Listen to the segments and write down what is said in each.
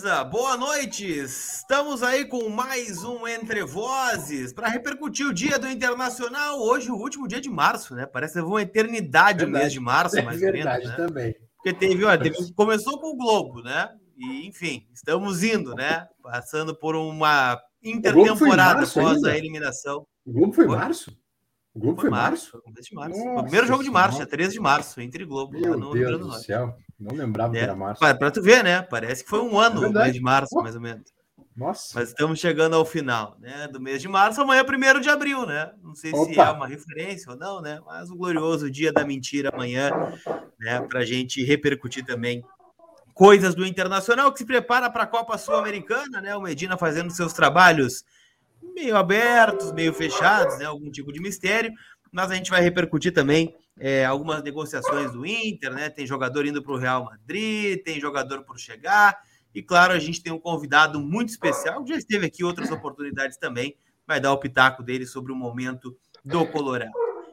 beleza? Boa noite. Estamos aí com mais um Entre Vozes para repercutir o dia do Internacional. Hoje, o último dia de março, né? Parece uma eternidade verdade. o mês de março, é mais verdade menos, né? também. Porque teve, ó, teve, começou com o Globo, né? E enfim, estamos indo, né? Passando por uma intertemporada após a eliminação. O Globo foi, foi? março? O Globo foi, março? março? março. Nossa, primeiro jogo de março, é 13 de março, entre Globo. Meu no Deus do céu. Não lembrava é, que era março. Para tu ver, né? Parece que foi um ano, é mês de março, mais ou menos. Nossa. Mas estamos chegando ao final, né? Do mês de março, amanhã é 1 de abril, né? Não sei Opa. se é uma referência ou não, né? Mas o glorioso dia da mentira amanhã, né? Para a gente repercutir também coisas do Internacional que se prepara para a Copa Sul-Americana, né? O Medina fazendo seus trabalhos meio abertos, meio fechados, né? Algum tipo de mistério. Mas a gente vai repercutir também é, algumas negociações do Inter, né? Tem jogador indo para o Real Madrid, tem jogador por chegar. E claro, a gente tem um convidado muito especial, que já esteve aqui outras oportunidades também, vai dar o pitaco dele sobre o momento do Colorado.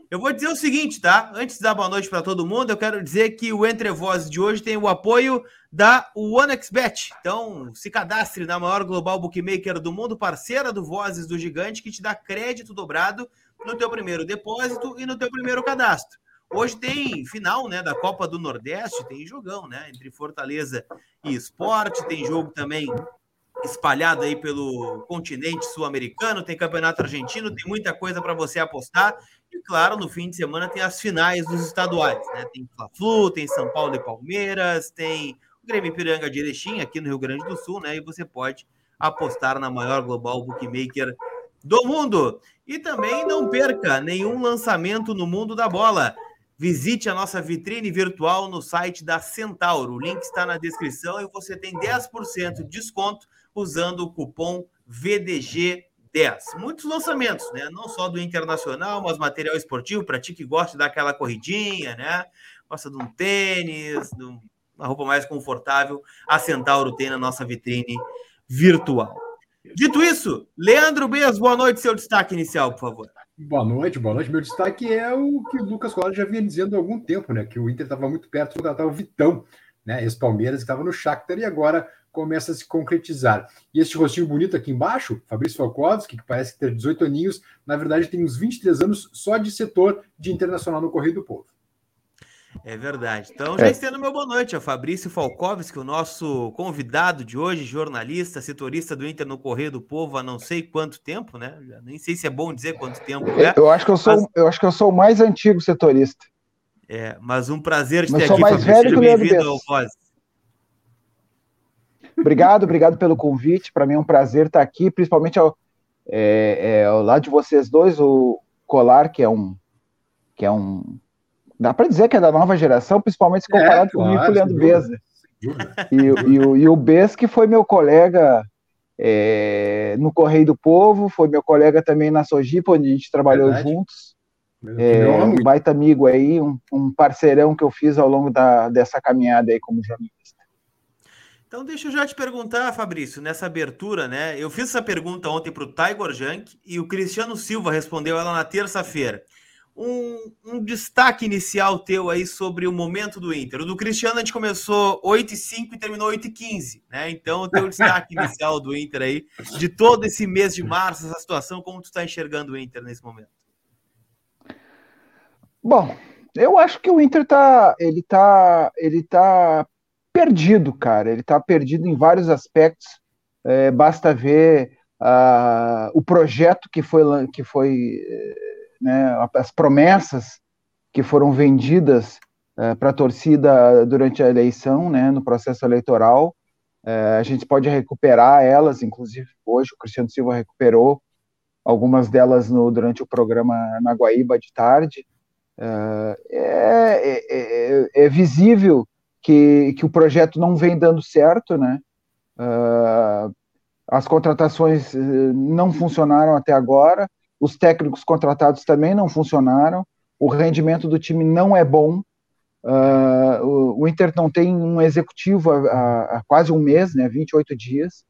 Eu vou dizer o seguinte, tá? Antes de dar boa noite para todo mundo, eu quero dizer que o Entre Vozes de hoje tem o apoio da OneXBet. Então, se cadastre na maior global bookmaker do mundo, parceira do Vozes do Gigante, que te dá crédito dobrado no teu primeiro depósito e no teu primeiro cadastro. Hoje tem final, né, da Copa do Nordeste, tem jogão, né, entre Fortaleza e Esporte, tem jogo também espalhado aí pelo continente sul-americano, tem campeonato argentino, tem muita coisa para você apostar. E claro, no fim de semana tem as finais dos estaduais, né? Tem Fla-Flu, tem São Paulo e Palmeiras, tem Grêmio Piranga de Erechim aqui no Rio Grande do Sul, né? E você pode apostar na maior global bookmaker do mundo. E também não perca nenhum lançamento no mundo da bola. Visite a nossa vitrine virtual no site da Centauro. O link está na descrição e você tem 10% de desconto usando o cupom VDG10. Muitos lançamentos, né? Não só do internacional, mas material esportivo para ti que gosta de dar aquela corridinha, né? Gosta de um tênis, de uma roupa mais confortável. A Centauro tem na nossa vitrine virtual. Dito isso, Leandro Bez, boa noite, seu destaque inicial, por favor. Boa noite, boa noite. Meu destaque é o que o Lucas Cola já vinha dizendo há algum tempo, né? Que o Inter estava muito perto de contratar o Vitão, né? Esse Palmeiras estava no Shakhtar e agora começa a se concretizar. E esse rostinho bonito aqui embaixo, Fabrício Falkovski, que parece ter 18 aninhos, na verdade tem uns 23 anos só de setor de internacional no Correio do Povo. É verdade. Então, já é. estendo meu boa noite ao Fabrício Falkovski, o nosso convidado de hoje, jornalista, setorista do Inter no Correio do Povo há não sei quanto tempo, né? nem sei se é bom dizer quanto tempo é. Eu acho que eu sou, mas... eu acho que eu sou o mais antigo setorista. É, mas um prazer te ter aqui, sou mais Fabrício. Velho que Bem-vindo ao Voz. Obrigado, obrigado pelo convite. Para mim é um prazer estar aqui, principalmente ao, é, é, ao lado de vocês dois, o Colar, que é um que é um dá para dizer que é da nova geração, principalmente se comparado é, comigo claro, com o Leandro Beza. E, e, o, e o Bez, que foi meu colega é, no Correio do Povo, foi meu colega também na Sojipa, onde a gente trabalhou Verdade. juntos. É, um baita amigo aí, um, um, parceirão que eu fiz ao longo da, dessa caminhada aí como jornalista. Então, deixa eu já te perguntar, Fabrício, nessa abertura, né? Eu fiz essa pergunta ontem para o Tiger Junk e o Cristiano Silva respondeu ela na terça-feira. Um, um, destaque inicial teu aí sobre o momento do Inter. O do Cristiano a gente começou 8 e 5 e terminou 8 e 15, né? Então, o teu destaque inicial do Inter aí, de todo esse mês de março, essa situação, como tu está enxergando o Inter nesse momento? Bom, eu acho que o Inter tá, ele tá, ele tá perdido, cara. Ele está perdido em vários aspectos. É, basta ver uh, o projeto que foi, que foi né, as promessas que foram vendidas uh, para a torcida durante a eleição, né, no processo eleitoral. Uh, a gente pode recuperar elas, inclusive hoje o Cristiano Silva recuperou algumas delas no, durante o programa na Guaíba de tarde. Uh, é, é, é, visível que, que o projeto não vem dando certo, né? As contratações eh, não funcionaram até agora, os técnicos contratados também não funcionaram, o rendimento do time não é bom. Uh, o, o, Inter não tem um executivo há, há, quase um mês, né? 28 dias.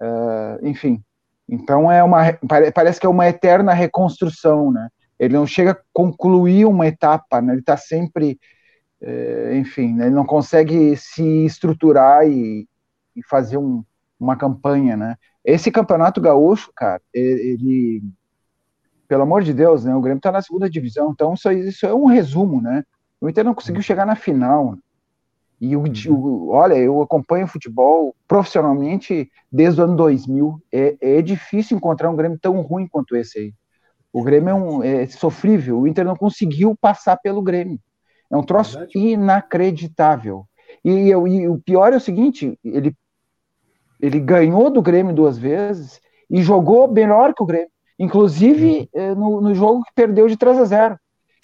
Uh, enfim, então é uma parece que é uma eterna reconstrução, né? Ele não chega a concluir uma etapa, né? Ele está sempre é, enfim, né, ele não consegue se estruturar e, e fazer um, uma campanha, né? Esse campeonato gaúcho, cara, ele, pelo amor de Deus, né? O Grêmio está na segunda divisão, então isso, isso é um resumo, né? O Inter não conseguiu chegar na final. E o, o, olha, eu acompanho futebol profissionalmente desde o ano 2000. É, é difícil encontrar um Grêmio tão ruim quanto esse aí. O Grêmio é, um, é sofrível. O Inter não conseguiu passar pelo Grêmio. É um troço Verdade. inacreditável. E, e, e, o pior é o seguinte: ele, ele ganhou do Grêmio duas vezes e jogou melhor que o Grêmio. Inclusive uhum. no, no, jogo que perdeu de 3 a 0.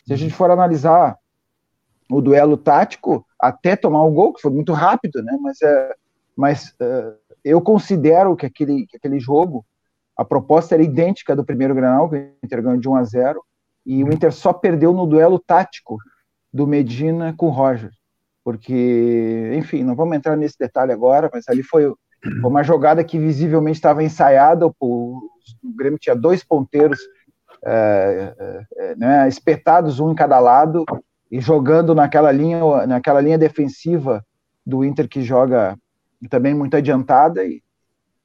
Se a gente for analisar o duelo tático, até tomar o gol, que foi muito rápido, né? Mas, é, mas é, eu considero que aquele, que aquele jogo, a proposta era idêntica do primeiro Granal, que o Inter ganhou de 1 a 0 e o Inter só perdeu no duelo tático do Medina com o Roger. Porque, enfim, não vamos entrar nesse detalhe agora, mas ali foi, foi uma jogada que visivelmente estava ensaiada. O, Grêmio tinha dois ponteiros é, é, é né, espetados, um em cada lado, e jogando naquela linha, naquela linha defensiva do Inter que joga também muito adiantada e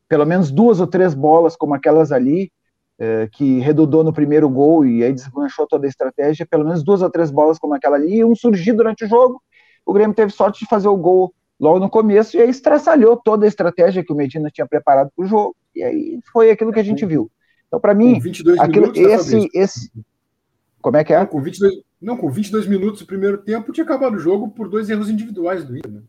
pelo menos duas ou três bolas como aquelas ali é, que redudou no primeiro gol e aí desmanchou toda a estratégia, pelo menos duas ou três bolas como aquela ali e um surgir durante o jogo. O Grêmio teve sorte de fazer o gol logo no começo e aí estraçalhou toda a estratégia que o Medina tinha preparado para o jogo e aí foi aquilo que a gente viu. Então para mim, aquilo, minutos, esse, esse como é que é? Com 22 não, com 22 minutos do primeiro tempo, tinha acabado o jogo por dois erros individuais do Inter. Né?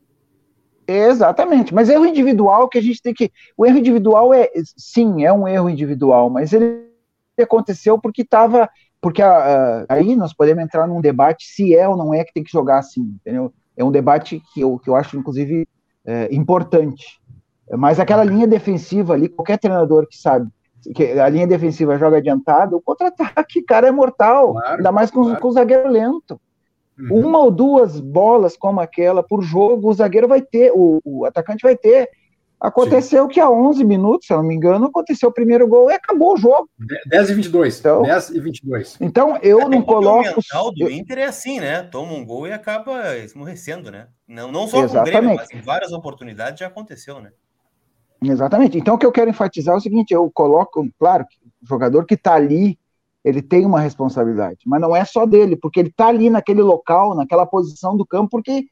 Exatamente, mas erro individual que a gente tem que. O erro individual é, sim, é um erro individual, mas ele aconteceu porque estava. Porque a, a, aí nós podemos entrar num debate se é ou não é que tem que jogar assim, entendeu? É um debate que eu, que eu acho, inclusive, é, importante. Mas aquela linha defensiva ali, qualquer treinador que sabe que a linha defensiva joga adiantada, o contra-ataque, cara, é mortal. Claro, ainda mais com, claro. com o zagueiro lento. Uhum. Uma ou duas bolas como aquela por jogo, o zagueiro vai ter, o, o atacante vai ter. Aconteceu Sim. que há 11 minutos, se eu não me engano, aconteceu o primeiro gol e acabou o jogo. 10 e 22. Então, 10 e 22. Então eu é, não coloco. O mental do Inter é assim, né? Toma um gol e acaba esmorrecendo, né? Não, não só Exatamente. com o Grêmio, mas em várias oportunidades já aconteceu, né? Exatamente. Então, o que eu quero enfatizar é o seguinte: eu coloco, claro, o jogador que está ali, ele tem uma responsabilidade, mas não é só dele, porque ele está ali naquele local, naquela posição do campo, porque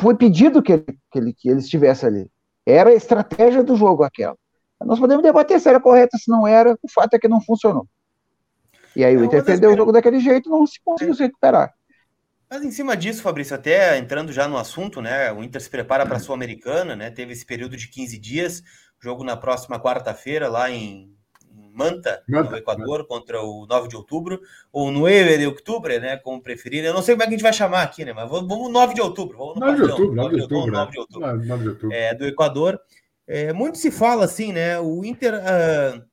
foi pedido que ele, que ele, que ele estivesse ali. Era a estratégia do jogo aquela. Nós podemos debater se era correta, se não era, o fato é que não funcionou. E aí o Inter perdeu o jogo daquele jeito não se conseguiu se recuperar. Mas em cima disso, Fabrício, até entrando já no assunto, né? O Inter se prepara para a Sul-Americana, né? Teve esse período de 15 dias, jogo na próxima quarta-feira lá em Manta, Manta, no Equador, contra o 9 de outubro, ou 9 de outubro, né? Como preferir. Eu não sei como é que a gente vai chamar aqui, né? Mas vamos 9 de outubro. Vamos 9, de outubro, 9 de outubro, 9 de outubro. 9 de outubro. É, do Equador. É, muito se fala assim, né? O Inter. Uh,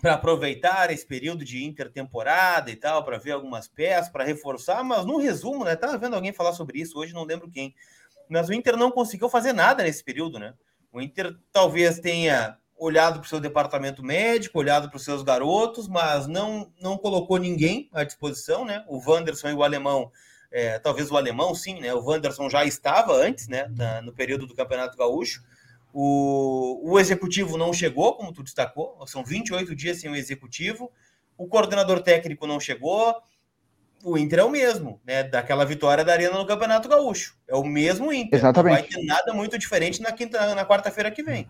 para aproveitar esse período de intertemporada e tal, para ver algumas peças, para reforçar, mas no resumo, né? Tava vendo alguém falar sobre isso hoje, não lembro quem. Mas o Inter não conseguiu fazer nada nesse período, né? O Inter talvez tenha olhado para o seu departamento médico, olhado para os seus garotos, mas não, não colocou ninguém à disposição, né? O Wanderson e o alemão, é, talvez o alemão sim, né? O Wanderson já estava antes, né? Na, no período do Campeonato Gaúcho, o, o executivo não chegou, como tu destacou, são 28 dias sem o executivo. O coordenador técnico não chegou. O Inter é o mesmo, né? Daquela vitória da Arena no Campeonato Gaúcho. É o mesmo Inter. Exatamente. Não vai ter nada muito diferente na quinta, na quarta-feira que vem.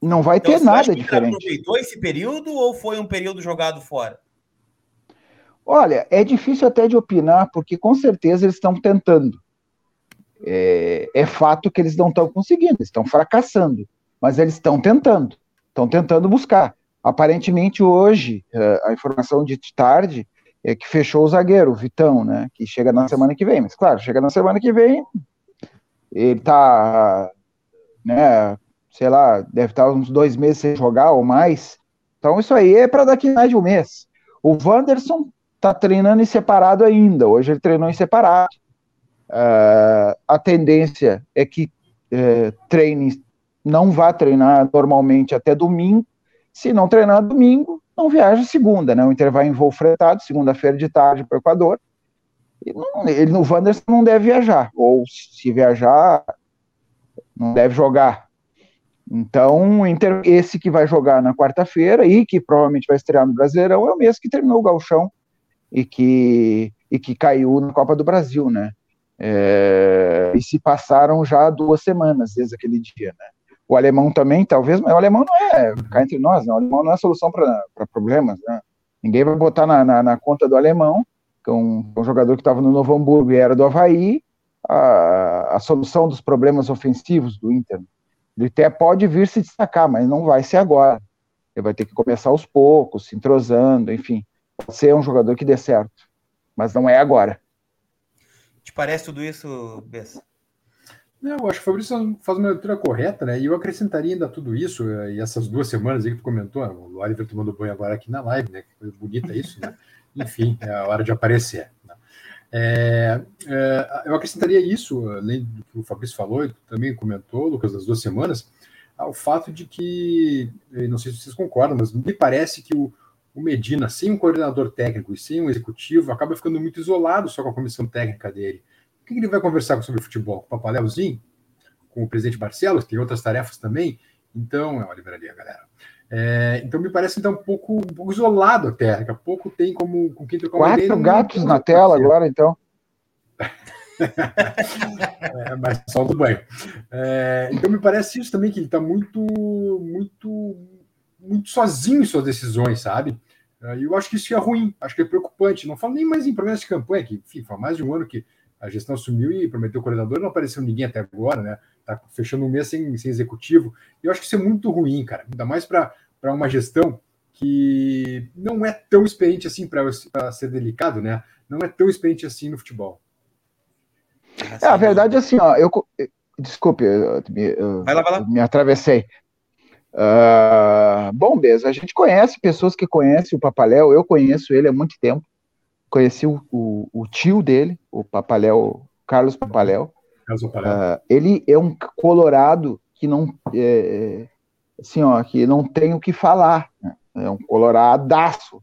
Não vai então, ter nada diferente. aproveitou esse período ou foi um período jogado fora? Olha, é difícil até de opinar, porque com certeza eles estão tentando é, é fato que eles não estão conseguindo, estão fracassando, mas eles estão tentando, estão tentando buscar. Aparentemente hoje, é, a informação de tarde é que fechou o zagueiro, o Vitão, né, que chega na semana que vem, mas claro, chega na semana que vem, ele tá, né, sei lá, deve estar uns dois meses sem jogar ou mais, então isso aí é para daqui mais de um mês. O Wanderson tá treinando em separado ainda, hoje ele treinou em separado, Uh, a tendência é que uh, treine, não vá treinar normalmente até domingo. Se não treinar domingo, não viaja segunda, né? O Inter vai em voo fretado, segunda-feira de tarde para o Equador. Não, ele no Wanderson não deve viajar, ou se viajar, não deve jogar. Então, esse que vai jogar na quarta-feira e que provavelmente vai estrear no Brasileirão é o mesmo que terminou o Galchão e que, e que caiu na Copa do Brasil, né? É, e se passaram já duas semanas desde aquele dia, né? O alemão também, talvez, mas o alemão não é, cá entre nós, não, o alemão não é solução para problemas, né? Ninguém vai botar na, na, na conta do alemão, que é um, um jogador que estava no Novo Hamburgo e era do Havaí, a, a solução dos problemas ofensivos do Inter. Ele até pode vir se destacar, mas não vai ser agora. Ele vai ter que começar aos poucos, se entrosando, enfim. Pode ser um jogador que dê certo, mas não é agora. Te parece tudo isso, Bessa? Não, eu acho que o Fabrício faz uma leitura correta, né? E eu acrescentaria ainda tudo isso, eh, e essas duas semanas aí que tu comentou, o Oliver tomando banho agora aqui na live, né? Que coisa bonita isso, né? Enfim, é a hora de aparecer. É, é, eu acrescentaria isso, além do que o Fabrício falou, e também comentou, Lucas, das duas semanas, ao fato de que, não sei se vocês concordam, mas me parece que o, o Medina, sem um coordenador técnico e sem um executivo, acaba ficando muito isolado só com a comissão técnica dele. O que ele vai conversar sobre futebol? Com o Papaléuzinho? Com o presidente Barcelos, tem outras tarefas também? Então, é uma livraria, galera. É, então me parece então um pouco, um pouco isolado até, daqui a pouco tem como com quem trocar Quatro ideia, gatos na tela agora, então. é, mas só do banho. É, então me parece isso também que ele está muito, muito, muito sozinho em suas decisões, sabe? É, e eu acho que isso é ruim, acho que é preocupante. Não falo nem mais em promessas de campanha, que enfim, faz mais de um ano que a gestão assumiu e prometeu o coordenador, não apareceu ninguém até agora, né? Tá fechando um mês sem, sem executivo. E eu acho que isso é muito ruim, cara. Ainda mais para uma gestão que não é tão experiente assim para ser delicado, né? Não é tom experiente assim no futebol. É, a verdade é assim, ó, eu, desculpe, eu, eu, vai lá, vai lá. me atravessei. Uh, bom, Bez, a gente conhece pessoas que conhecem o Papaléu, eu conheço ele há muito tempo, conheci o, o, o tio dele, o Papaléu, Carlos Papaléu, Uh, ele é um colorado que não é, assim, ó, que não tem o que falar. Né? É um coloradaço.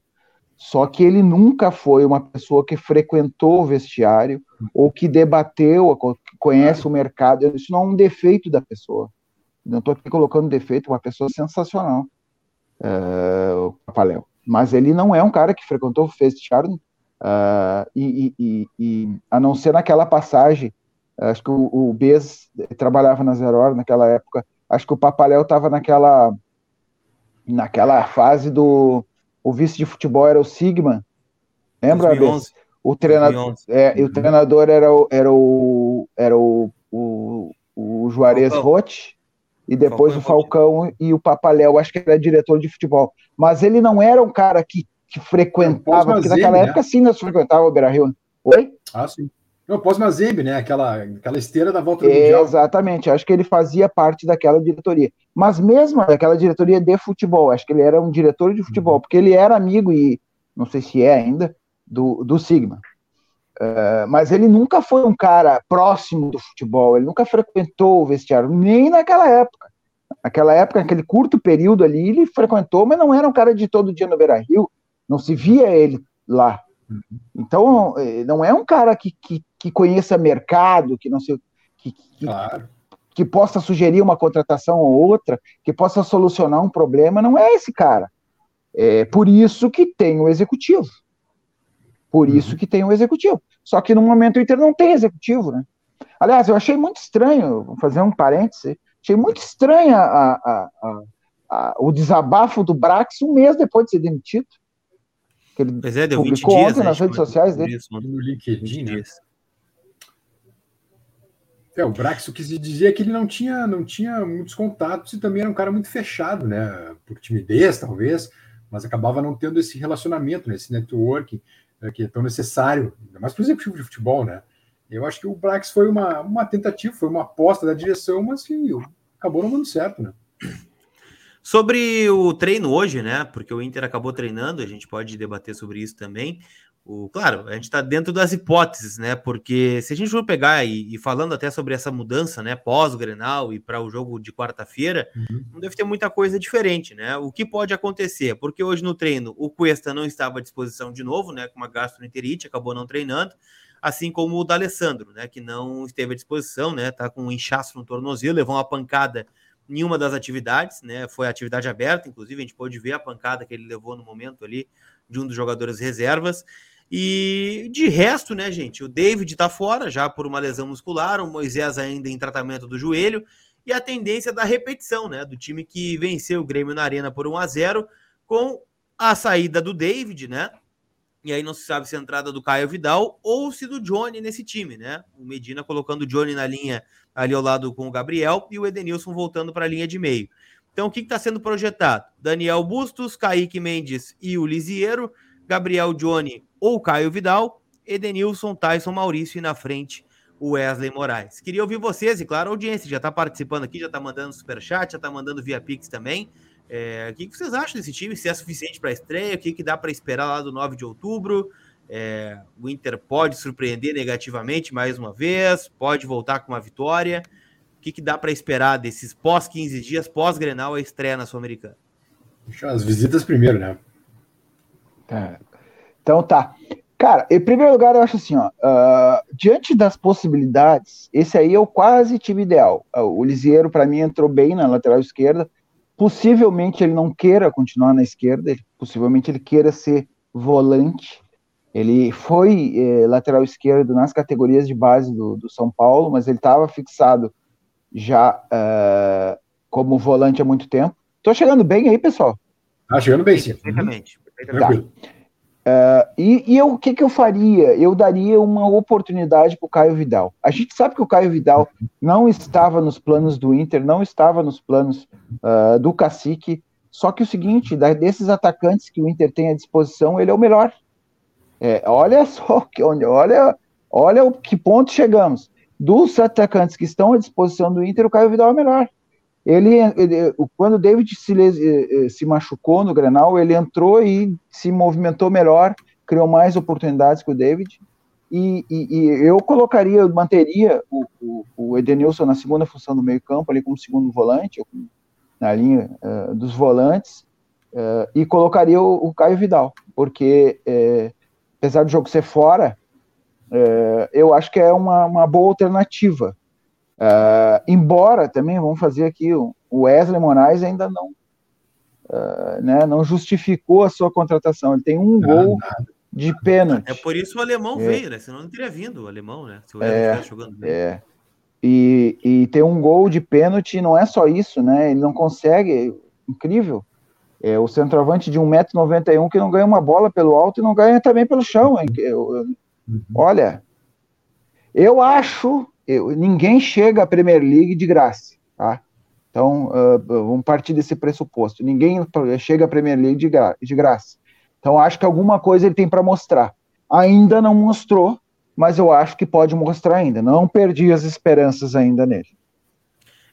Só que ele nunca foi uma pessoa que frequentou o vestiário ou que debateu, conhece o mercado. Isso não é um defeito da pessoa. Não estou aqui colocando defeito, uma pessoa sensacional, uh, o Papaléu. Mas ele não é um cara que frequentou o vestiário, uh, e, e, e, a não ser naquela passagem Acho que o, o Bez trabalhava na Zero Hora naquela época. Acho que o Papaléu estava naquela naquela fase do o vice de futebol era o Sigma. Lembra, 2011. O treinador, é, o treinador era o, era o, era o, o, o Juarez Rotti e depois Falcão o Falcão e o Papaléu, acho que era diretor de futebol. Mas ele não era um cara que, que frequentava, porque naquela né? época sim nós frequentava o Beira Rio. Oi? Ah, sim. Não, pós-Mazembe, né? Aquela, aquela esteira da volta do é, Mundial. Exatamente, acho que ele fazia parte daquela diretoria. Mas mesmo daquela diretoria de futebol, acho que ele era um diretor de futebol, uhum. porque ele era amigo, e não sei se é ainda, do, do Sigma. Uh, mas ele nunca foi um cara próximo do futebol, ele nunca frequentou o vestiário, nem naquela época. Naquela época, naquele curto período ali, ele frequentou, mas não era um cara de todo dia no Beira Rio, não se via ele lá. Uhum. Então, eh, não é um cara que, que, que conheça mercado, que não sei, que, que, claro. que, possa sugerir uma contratação ou outra, que possa solucionar um problema, não é esse cara. É por isso que tem o executivo. Por isso uhum. que tem o executivo. Só que no momento o Inter não tem executivo, né? Aliás, eu achei muito estranho, vou fazer um parêntese, achei muito estranho a, a, a, o desabafo do Brax um mês depois de ser demitido. Que ele pois é, deu 20 dias, ontem né, nas redes sociais dele. Isso, no LinkedIn, né? É, o Brax, o que se dizia é que ele não tinha, não tinha muitos contatos e também era um cara muito fechado, né? Por timidez, talvez, mas acabava não tendo esse relacionamento, né? esse networking né? que é tão necessário, ainda mais para o executivo de futebol, né? Eu acho que o Brax foi uma, uma tentativa, foi uma aposta da direção, mas que acabou não dando certo, né? Sobre o treino hoje, né? Porque o Inter acabou treinando, a gente pode debater sobre isso também. O, claro, a gente está dentro das hipóteses, né? Porque se a gente for pegar e, e falando até sobre essa mudança, né? Pós-Grenal e para o jogo de quarta-feira, uhum. não deve ter muita coisa diferente, né? O que pode acontecer? Porque hoje no treino o Cuesta não estava à disposição de novo, né? Com uma gastroenterite, acabou não treinando assim como o D'Alessandro, né, que não esteve à disposição, né, tá com um inchaço no tornozelo, levou uma pancada nenhuma das atividades, né? Foi atividade aberta, inclusive a gente pôde ver a pancada que ele levou no momento ali de um dos jogadores reservas. E de resto, né, gente? O David tá fora já por uma lesão muscular, o Moisés ainda em tratamento do joelho, e a tendência da repetição, né? Do time que venceu o Grêmio na Arena por 1 a 0 com a saída do David, né? E aí não se sabe se a entrada do Caio Vidal ou se do Johnny nesse time, né? O Medina colocando o Johnny na linha ali ao lado com o Gabriel e o Edenilson voltando para a linha de meio. Então, o que está sendo projetado? Daniel Bustos, Kaique Mendes e o Lisiero, Gabriel Johnny ou Caio Vidal, Edenilson, Tyson Maurício e na frente o Wesley Moraes. Queria ouvir vocês e, claro, a audiência já está participando aqui, já está mandando superchat, já está mandando via Pix também. É, o que, vocês acham desse time? Se é suficiente para a estreia? O que, que dá para esperar lá do 9 de outubro? É, o Inter pode surpreender negativamente mais uma vez? Pode voltar com uma vitória? O que, que dá para esperar desses pós 15 dias, pós-Grenal, a estreia na Sul-Americana? As visitas primeiro, né? É. Então tá. Cara, em primeiro lugar, eu acho assim, ó, uh, diante das possibilidades, esse aí é o quase time ideal. Uh, o Lisieiro, para mim, entrou bem na lateral esquerda. Possivelmente ele não queira continuar na esquerda, ele, possivelmente ele queira ser volante. Ele foi eh, lateral esquerdo nas categorias de base do, do São Paulo, mas ele estava fixado já uh, como volante há muito tempo. Tô chegando bem aí, pessoal? Tá chegando bem, sim. Perfeitamente. Tá. Uh, e, e eu, o que, que eu faria? Eu daria uma oportunidade para o Caio Vidal. A gente sabe que o Caio Vidal não estava nos planos do Inter, não estava nos planos uh, do Cacique. Só que o seguinte, desses atacantes que o Inter tem à disposição, ele é o melhor. É, olha só, olha, olha o que ponto chegamos. Dos atacantes que estão à disposição do Inter, o Caio Vidal é o melhor. Ele, ele, quando o David se, eh, eh, se machucou no Grenal, ele entrou e se movimentou melhor, criou mais oportunidades que o David. E, e, e eu colocaria, eu manteria o, o, o, Edenilson na segunda função do meio campo, ali como segundo volante, na linha uh, dos volantes, uh, e colocaria o, o, Caio Vidal, porque uh, apesar do jogo ser fora, eu acho que é uma, uma boa alternativa Uh, embora também, vamos fazer aqui, o Wesley Moraes ainda não, uh, né, não justificou a sua contratação. Ele tem um gol de pênalti. É por isso o alemão é. veio, né? Senão não teria vindo o alemão, né? Se o Wesley é, jogando bem. É. E, e tem um gol de pênalti, não é só isso, né? Ele não consegue, incrível. É o centroavante de 1,91m que não ganha uma bola pelo alto e não ganha também pelo chão. Hein? Eu, eu, uhum. olha, eu acho eu, ninguém chega à Premier League de graça, tá? Então, uh, vamos partir desse pressuposto. Ninguém chega à Premier League de, gra de graça. Então, acho que alguma coisa ele tem para mostrar. Ainda não mostrou, mas eu acho que pode mostrar ainda. Não perdi as esperanças ainda nele.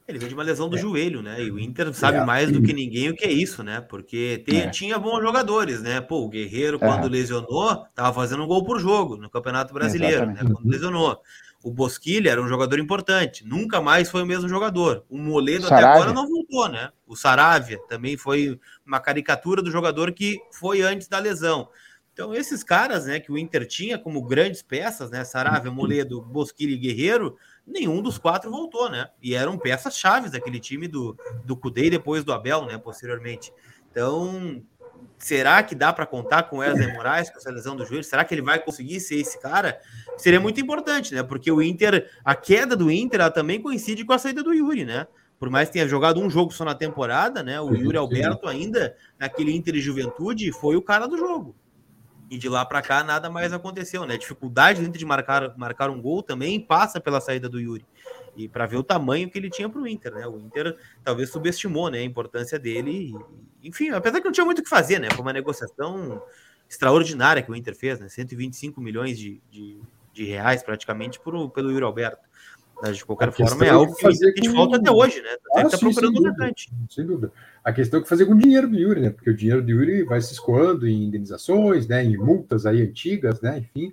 Ele vem de uma lesão do é. joelho, né? E o Inter sabe é. mais do que ninguém o que é isso, né? Porque é. tinha bons jogadores, né? Pô, o Guerreiro, é. quando lesionou, tava fazendo um gol por jogo no Campeonato Brasileiro, né? Quando lesionou. O Bosquilha era um jogador importante, nunca mais foi o mesmo jogador. O Moledo Saravia. até agora não voltou, né? O Saravia também foi uma caricatura do jogador que foi antes da lesão. Então, esses caras, né, que o Inter tinha como grandes peças, né, Saravia, Moledo, Bosquilha e Guerreiro, nenhum dos quatro voltou, né? E eram peças chaves daquele time do, do Cudê e depois do Abel, né, posteriormente. Então, será que dá para contar com o Wesley Moraes, com essa lesão do joelho? Será que ele vai conseguir ser esse cara? Seria muito importante, né? Porque o Inter, a queda do Inter, ela também coincide com a saída do Yuri, né? Por mais que tenha jogado um jogo só na temporada, né? O Yuri Alberto ainda, naquele Inter e Juventude, foi o cara do jogo. E de lá para cá nada mais aconteceu, né? Dificuldade Inter de marcar, marcar um gol também passa pela saída do Yuri e para ver o tamanho que ele tinha para o Inter, né? O Inter talvez subestimou, né, a importância dele. E, enfim, apesar que não tinha muito o que fazer, né? Foi uma negociação extraordinária que o Inter fez, né? 125 milhões de, de, de reais praticamente por, pelo Yuri Alberto. Mas, de qualquer forma, é algo que, que te falta até hoje, né? Ah, está procurando um atacante. Sem dúvida. A questão é que fazer com o dinheiro do Yuri, né? Porque o dinheiro do Yuri vai se escoando em indenizações, né? Em multas aí antigas, né? Enfim.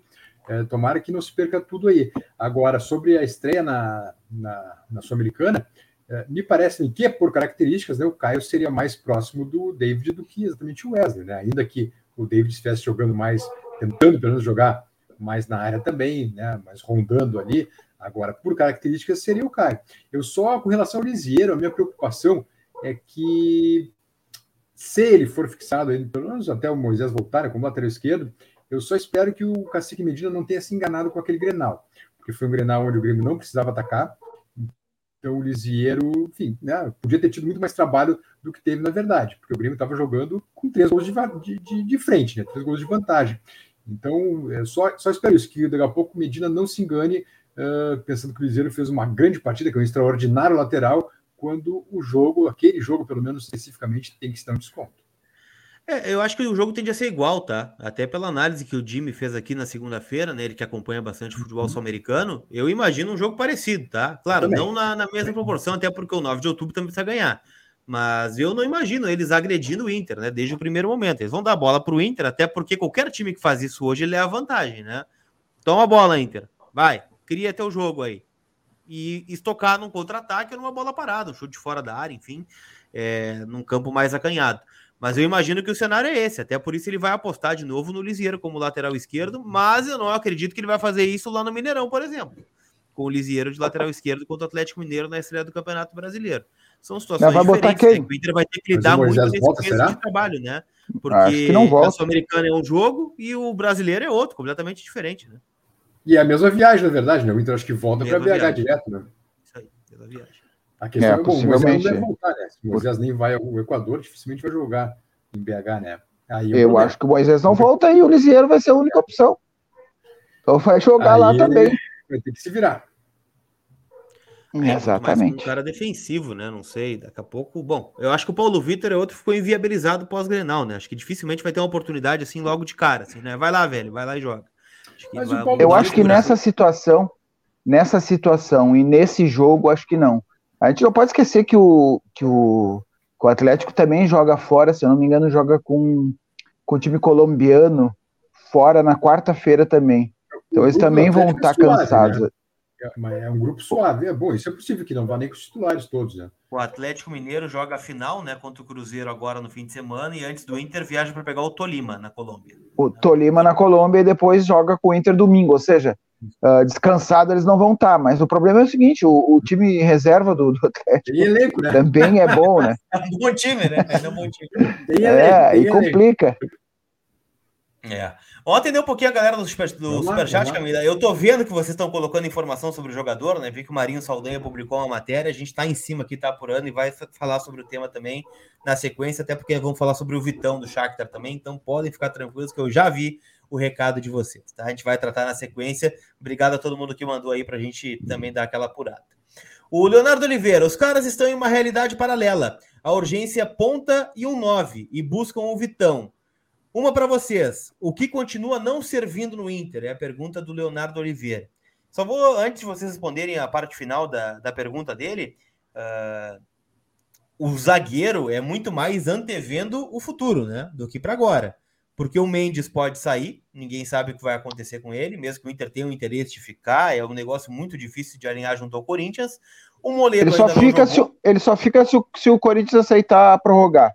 É, tomara que não se perca tudo aí. Agora, sobre a estreia na, na, na Sul-Americana, é, me parece que, por características, né, o Caio seria mais próximo do David do que exatamente o Wesley, né? Ainda que o David estivesse jogando mais, tentando pelo menos jogar mais na área também, né? Mas rondando ali. Agora, por características, seria o Caio. Eu só, com relação ao Lisieiro, a minha preocupação é que se ele for fixado, pelo menos até o Moisés voltar como lateral esquerdo, eu só espero que o Cacique Medina não tenha se enganado com aquele Grenal, porque foi um Grenal onde o Grêmio não precisava atacar, então o Lisieiro, enfim, né, podia ter tido muito mais trabalho do que teve na verdade, porque o Grêmio estava jogando com três gols de, de, de, frente, né, três gols de vantagem. Então, é só, só espero isso, que daqui a pouco Medina não se engane, uh, pensando que o Lisieiro fez uma grande partida, que é um extraordinário lateral, quando o jogo, aquele jogo, pelo menos especificamente, tem que estar no desconto. É, eu acho que o jogo tende a ser igual, tá? Até pela análise que o Jimmy fez aqui na segunda-feira, né? Ele que acompanha bastante futebol uhum. sul-americano, eu imagino um jogo parecido, tá? Claro, não na, na, mesma proporção, até porque o 9 de outubro também precisa ganhar. Mas eu não imagino eles agredindo o Inter, né? Desde o primeiro momento. Eles vão dar bola para o Inter, até porque qualquer time que faz isso hoje ele leva vantagem, né? Toma a bola, Inter. Vai, cria teu jogo aí e estocar num contra-ataque ou numa bola parada, um chute fora da área, enfim, é, num campo mais acanhado. Mas eu imagino que o cenário é esse, até por isso ele vai apostar de novo no Lisieiro como lateral esquerdo, mas eu não acredito que ele vai fazer isso lá no Mineirão, por exemplo, com o Lisieiro de lateral esquerdo contra o Atlético Mineiro na estreia do Campeonato Brasileiro. São situações vai diferentes, né? o Inter vai ter que lidar muito nesse volta, de trabalho, né? Porque o Sul-Americana é um jogo e o brasileiro é outro, completamente diferente, né? E é a mesma viagem, na verdade, né? O Inter acho que volta para BH viagem. direto, né? Isso aí, mesma viagem. A questão é, é bom, o Moisés não deve voltar, né? Se o Moisés nem vai ao Equador, dificilmente vai jogar em BH, né? Aí eu acho que o Moisés não volta e o Lisieiro vai ser a única opção. Então vai jogar aí lá também. Vai ter que se virar. É, Exatamente. um cara defensivo, né? Não sei. Daqui a pouco. Bom, eu acho que o Paulo Vitor é outro que ficou inviabilizado pós-grenal, né? Acho que dificilmente vai ter uma oportunidade assim logo de cara, assim, né? Vai lá, velho, vai lá e joga. Eu acho que nessa situação, nessa situação e nesse jogo, acho que não. A gente não pode esquecer que o, que o, que o Atlético também joga fora, se eu não me engano, joga com, com o time colombiano fora na quarta-feira também. Então eles também vão estar tá cansados. Né? É, é um grupo suave. É bom, isso é possível que não vá nem com os titulares todos, né? O Atlético Mineiro joga a final, né, contra o Cruzeiro agora no fim de semana e antes do Inter viaja para pegar o Tolima na Colômbia. O Tolima na Colômbia e depois joga com o Inter domingo, ou seja, uh, descansado eles não vão estar. Tá, mas o problema é o seguinte: o, o time reserva do, do Atlético elenco, né? também é bom, né? É um bom time, né? É um bom time. é, e complica. É. Ontem deu um pouquinho a galera do, super, do Superchat, Camila. Eu tô vendo que vocês estão colocando informação sobre o jogador, né? Vi que o Marinho Saldanha publicou uma matéria. A gente tá em cima aqui, tá apurando e vai falar sobre o tema também na sequência, até porque vamos falar sobre o Vitão do Shakhtar também. Então podem ficar tranquilos que eu já vi o recado de vocês, tá? A gente vai tratar na sequência. Obrigado a todo mundo que mandou aí pra gente também dar aquela apurada. O Leonardo Oliveira, os caras estão em uma realidade paralela. A urgência ponta e um 9 e buscam o Vitão. Uma para vocês. O que continua não servindo no Inter? É a pergunta do Leonardo Oliveira. Só vou, antes de vocês responderem a parte final da, da pergunta dele, uh, o zagueiro é muito mais antevendo o futuro, né? Do que para agora. Porque o Mendes pode sair, ninguém sabe o que vai acontecer com ele, mesmo que o Inter tenha um interesse de ficar, é um negócio muito difícil de alinhar junto ao Corinthians. O Moledo ele só fica, se, ele só fica se, se o Corinthians aceitar prorrogar.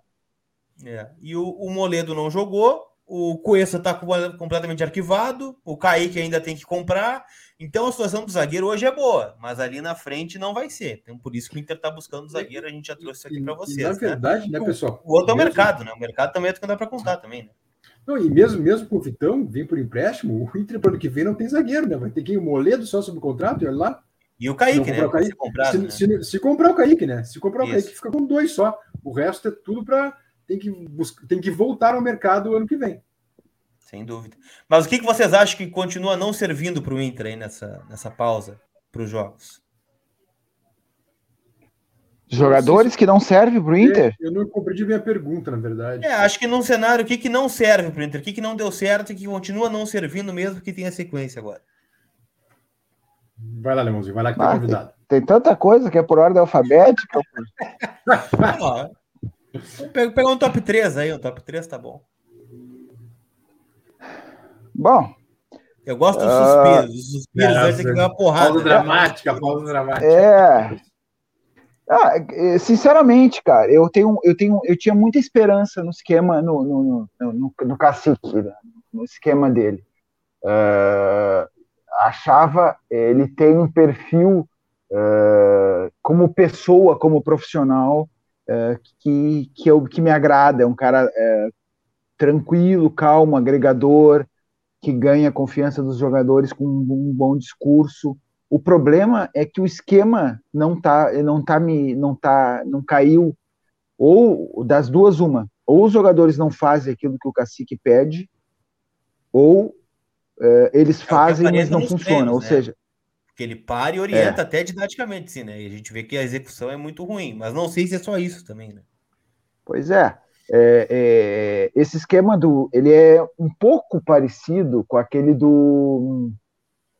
É. E o, o, Moledo não jogou, o Cuesta está completamente arquivado, o Kaique ainda tem que comprar. Então a situação do zagueiro hoje é boa, mas ali na frente não vai ser. Então por isso que o Inter está buscando zagueiro, a gente já trouxe isso aqui para vocês. E, na né? verdade, né, pessoal? O, o outro é o mercado, né? O mercado também é que dá para contar também, né? Não, e mesmo, mesmo com o Vitão, vem por empréstimo, o Inter para ano que vem não tem zagueiro, né? Vai ter que ir o Moledo só sob contrato, e olha lá. E o Kaique, né? O Kaique. Se, comprado, se, né? Se, se, comprar o Kaique, né? Se comprar o Kaique, fica com dois só. O resto é tudo para tem que, buscar, tem que voltar ao mercado ano que vem. Sem dúvida. Mas o que, que vocês acham que continua não servindo para o Inter aí nessa, nessa pausa para os jogos? Jogadores que não servem para o Inter? Eu não compreendi minha pergunta, na verdade. É, acho que num cenário, o que, que não serve para o Inter? O que, que não deu certo e que continua não servindo mesmo que tem a sequência agora? Vai lá, Lemãozinho, vai lá que tá convidado. Tem, tem, tanta coisa que é por ordem alfabética. Pegar um top 3 aí, um top 3 tá bom. Bom. Eu gosto dos suspiros. Os suspiros vai ter que dar uma porrada. Pausa né? dramática, pausa dramática. É. Ah, é, sinceramente, cara, eu tenho, eu tenho, eu tinha muita esperança no esquema, no, no, no, no, no cacique, né? no esquema dele. uh, achava, ele tem um perfil uh, como pessoa, como profissional, que, que, eu, que me agrada, é um cara tranquilo, calmo, agregador, que ganha a confiança dos jogadores com um, um bom discurso. O problema é que o esquema não tá, não tá me, não tá, não caiu ou das duas uma, ou os jogadores não fazem aquilo que o cacique pede, ou uh, eles é fazem, mas não funciona. Ou né? seja, porque ele para e orienta é. até didaticamente, sim, né? E a gente vê que a execução é muito ruim, mas não sei se é só isso também, né? Pois é. É, é, esse esquema do ele é um pouco parecido com aquele do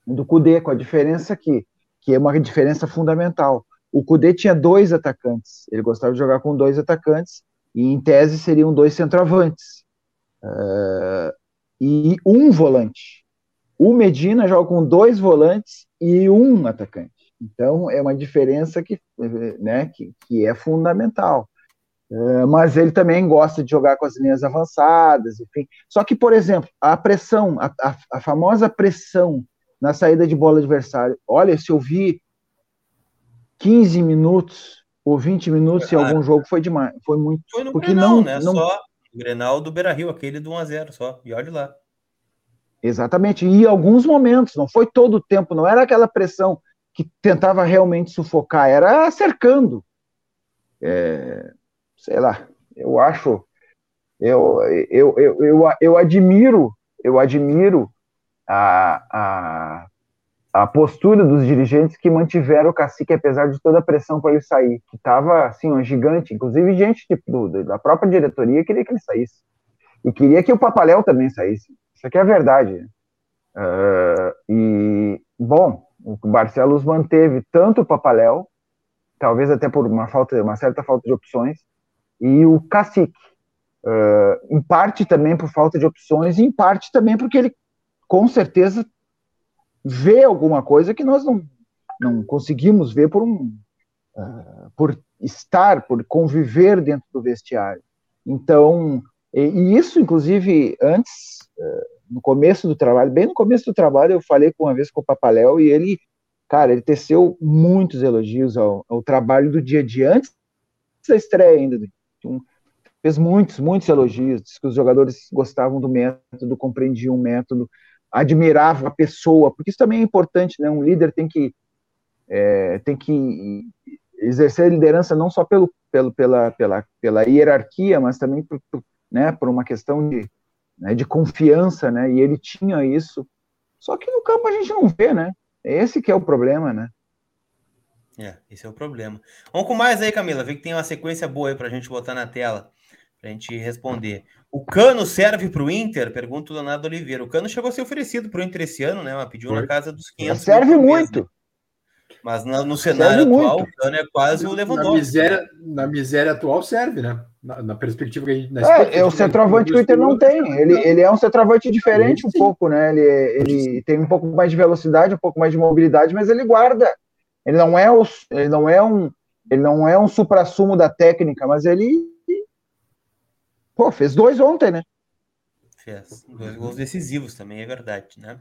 do Cudê, com a diferença que que é uma diferença fundamental. O Cudê tinha dois atacantes, ele gostava de jogar com dois atacantes e em tese seriam dois centroavantes uh, e um volante. O Medina joga com dois volantes e um atacante. Então é uma diferença que, né, que, que é fundamental. É, mas ele também gosta de jogar com as linhas avançadas, enfim. Só que, por exemplo, a pressão, a, a, a famosa pressão na saída de bola adversário. Olha, se eu vi 15 minutos ou 20 minutos em algum jogo, foi demais. Foi muito. Foi no porque Grenal, não, né? Não... Só o Grenal do Beira Rio, aquele do 1x0 só. E olha lá. Exatamente. E em alguns momentos, não foi todo o tempo, não era aquela pressão que tentava realmente sufocar, era cercando. É, sei lá, eu acho, eu, eu, eu, eu, eu admiro, eu admiro a, a, a postura dos dirigentes que mantiveram o cacique apesar de toda a pressão para ele sair, que estava assim, um gigante, inclusive gente tipo, da própria diretoria queria que ele saísse. E queria que o Papaléu também saísse. Isso aqui é verdade. Uh, e, bom, o Barcelos manteve tanto o Papaléu, talvez até por uma falta, uma certa falta de opções, e o Cacique. Uh, em parte também por falta de opções, e em parte também porque ele, com certeza, vê alguma coisa que nós não, não conseguimos ver por um. Uh, por estar, por conviver dentro do vestiário. Então, e, e isso, inclusive, antes, uh, no começo do trabalho, bem no começo do trabalho, eu falei uma vez com o Papaléu e ele, cara, ele teceu muitos elogios ao, ao trabalho do dia dia, antes da estreia ainda um, fez muitos, muitos elogios, disse que os jogadores gostavam do método, compreendiam o método, admiravam a pessoa, porque isso também é importante, né? Um líder tem que é, tem que exercer liderança não só pelo, pelo pela, pela, pela hierarquia, mas também por, por, né, por uma questão de, né, de confiança, né? E ele tinha isso. Só que no campo a gente não vê, né? Esse que é o problema, né? É, esse é o problema. Vamos com mais aí, Camila. Vê que tem uma sequência boa aí para a gente botar na tela, para a gente responder. O Cano serve para o Inter? Pergunta o Leonardo Oliveira. O Cano chegou a ser oferecido para o Inter esse ano, né? Mas pediu na casa dos 500 Serve muito. Né? Mas no, no cenário serve atual, muito. o Cano é quase o Lewandowski. Na miséria, na miséria atual serve, né? Na, na perspectiva que a gente... É, é o centroavante que o Inter não tem. Ele, ele é um centroavante diferente um pouco, né? Ele, ele tem um pouco mais de velocidade, um pouco mais de mobilidade, mas ele guarda ele não é, o, ele não é um ele não é um supra-sumo da técnica, mas ele pô, fez dois ontem, né? Fez dois gols decisivos também, é verdade, né?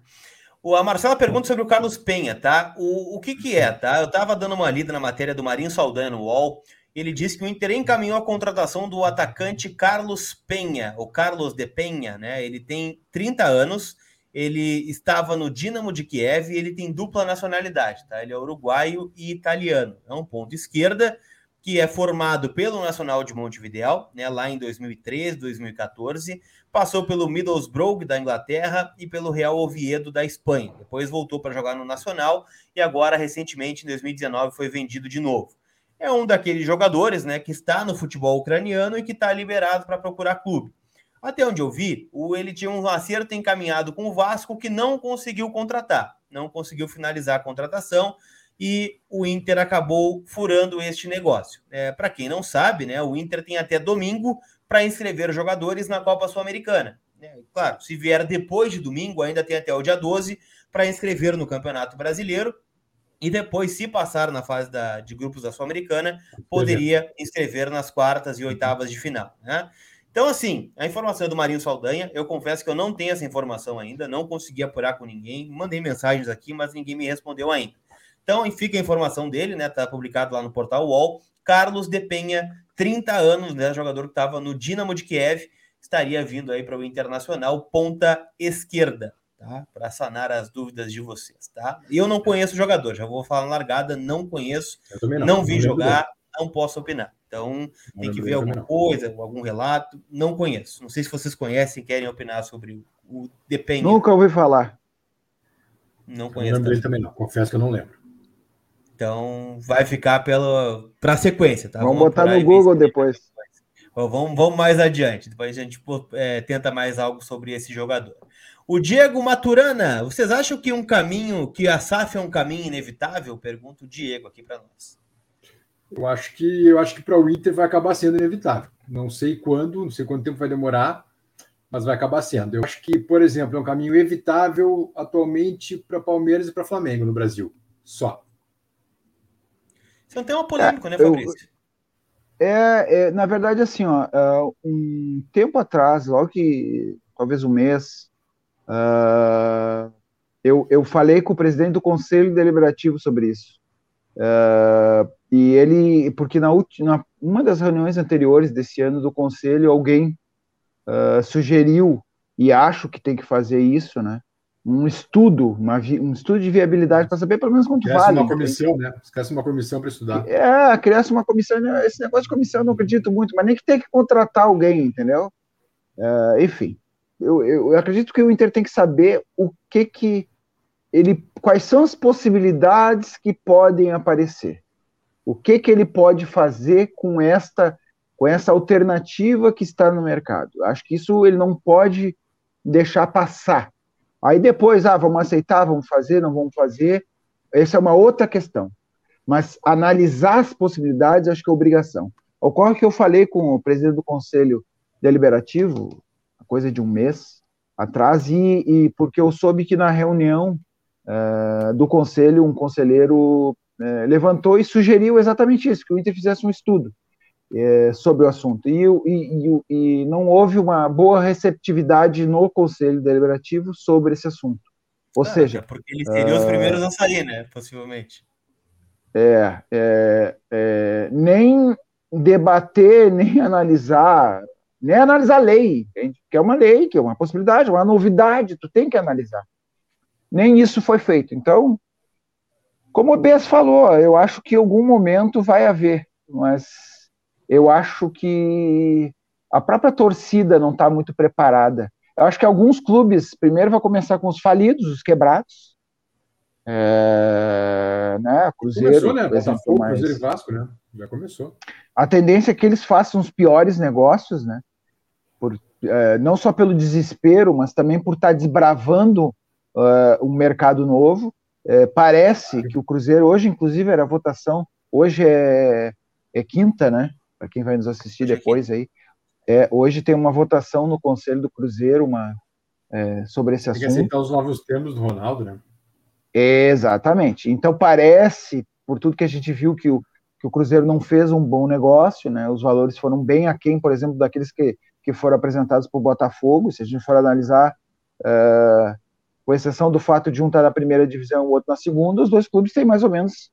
O, a Marcela pergunta sobre o Carlos Penha, tá? O, o que que é, tá? Eu tava dando uma lida na matéria do Marinho Saldanha no UOL, ele disse que o Inter encaminhou a contratação do atacante Carlos Penha, o Carlos de Penha, né? Ele tem 30 anos, ele estava no Dinamo de Kiev e ele tem dupla nacionalidade, tá? Ele é uruguaio e italiano. É um ponto esquerda que é formado pelo Nacional de Montevideo, né, lá em 2013, 2014, passou pelo Middlesbrough da Inglaterra e pelo Real Oviedo da Espanha. Depois voltou para jogar no Nacional e agora recentemente em 2019 foi vendido de novo. É um daqueles jogadores, né, que está no futebol ucraniano e que está liberado para procurar clube. Até onde eu vi, o, ele tinha um acerto encaminhado com o Vasco que não conseguiu contratar, não conseguiu finalizar a contratação e o Inter acabou furando este negócio. É, para quem não sabe, né, o Inter tem até domingo para inscrever jogadores na Copa Sul-Americana. É, claro, se vier depois de domingo, ainda tem até o dia 12 para inscrever no Campeonato Brasileiro. E depois, se passar na fase da, de grupos da Sul-Americana, poderia inscrever nas quartas e oitavas de final. Né? Então, assim, a informação é do Marinho Saldanha. Eu confesso que eu não tenho essa informação ainda, não consegui apurar com ninguém. Mandei mensagens aqui, mas ninguém me respondeu ainda. Então, fica a informação dele, né? Tá publicado lá no portal UOL. Carlos de Penha, 30 anos, né? Jogador que estava no Dinamo de Kiev, estaria vindo aí para o Internacional, ponta esquerda, tá? Para sanar as dúvidas de vocês, tá? E eu não conheço o jogador, já vou falar largada, não conheço, não, não, vi jogar, não posso opinar. Então, tem que ver alguma coisa, algum relato. Não conheço. Não sei se vocês conhecem querem opinar sobre o Depende. Nunca ouvi falar. Não conheço. Não também não. Confesso que eu não lembro. Então, vai ficar para a sequência, tá? Vamos, vamos botar no Google depois. Vamos, vamos mais adiante. Depois a gente é, tenta mais algo sobre esse jogador. O Diego Maturana, vocês acham que um caminho, que a SAF é um caminho inevitável? Pergunta o Diego aqui para nós. Eu acho que eu acho que para o Inter vai acabar sendo inevitável. Não sei quando, não sei quanto tempo vai demorar, mas vai acabar sendo. Eu acho que, por exemplo, é um caminho evitável atualmente para Palmeiras e para Flamengo no Brasil. Só. Você não tem uma polêmica, é, né, Fabrício? Eu, é, é, na verdade, assim, ó, uh, um tempo atrás, logo que talvez um mês, uh, eu, eu falei com o presidente do Conselho Deliberativo sobre isso. Uh, e ele, porque na última, uma das reuniões anteriores desse ano do conselho, alguém uh, sugeriu, e acho que tem que fazer isso, né? Um estudo, uma, um estudo de viabilidade para saber pelo menos quanto Criasse vale. uma comissão, né? Esquece uma comissão para estudar. É, criasse uma comissão. Né? Esse negócio de comissão eu não acredito muito, mas nem que tem que contratar alguém, entendeu? Uh, enfim, eu, eu, eu acredito que o Inter tem que saber o que que ele, quais são as possibilidades que podem aparecer. O que, que ele pode fazer com esta, com essa alternativa que está no mercado? Acho que isso ele não pode deixar passar. Aí depois, ah, vamos aceitar, vamos fazer, não vamos fazer. Essa é uma outra questão. Mas analisar as possibilidades, acho que é obrigação. Ocorre que eu falei com o presidente do Conselho Deliberativo, coisa de um mês atrás, e, e porque eu soube que na reunião uh, do Conselho, um conselheiro é, levantou e sugeriu exatamente isso, que o Inter fizesse um estudo é, sobre o assunto. E, e, e, não houve uma boa receptividade no Conselho Deliberativo sobre esse assunto. Ou ah, seja. Porque eles seriam os é, primeiros a sair, né? Possivelmente. É, é, é, nem debater, nem analisar, nem analisar a lei, que é uma lei, que é uma possibilidade, uma novidade, tu tem que analisar. Nem isso foi feito. Então, como o Bess falou, eu acho que em algum momento vai haver, mas eu acho que a própria torcida não está muito preparada. Eu acho que alguns clubes, primeiro vai começar com os falidos, os quebrados, é, né, Cruzeiro, começou, né? Botafogo, mas... Cruzeiro e Vasco, né? Já começou. A tendência é que eles façam os piores negócios, né? Por, é, não só pelo desespero, mas também por estar tá desbravando uh, um mercado novo. É, parece que o Cruzeiro, hoje, inclusive, era a votação, hoje é, é quinta, né? Para quem vai nos assistir é depois aí. É, hoje tem uma votação no Conselho do Cruzeiro uma, é, sobre esse tem assunto. Tem que aceitar os novos termos do Ronaldo, né? Exatamente. Então parece, por tudo que a gente viu, que o, que o Cruzeiro não fez um bom negócio, né? Os valores foram bem aquém, por exemplo, daqueles que, que foram apresentados por Botafogo. Se a gente for analisar, uh, com exceção do fato de um estar na primeira divisão e o outro na segunda, os dois clubes têm mais ou menos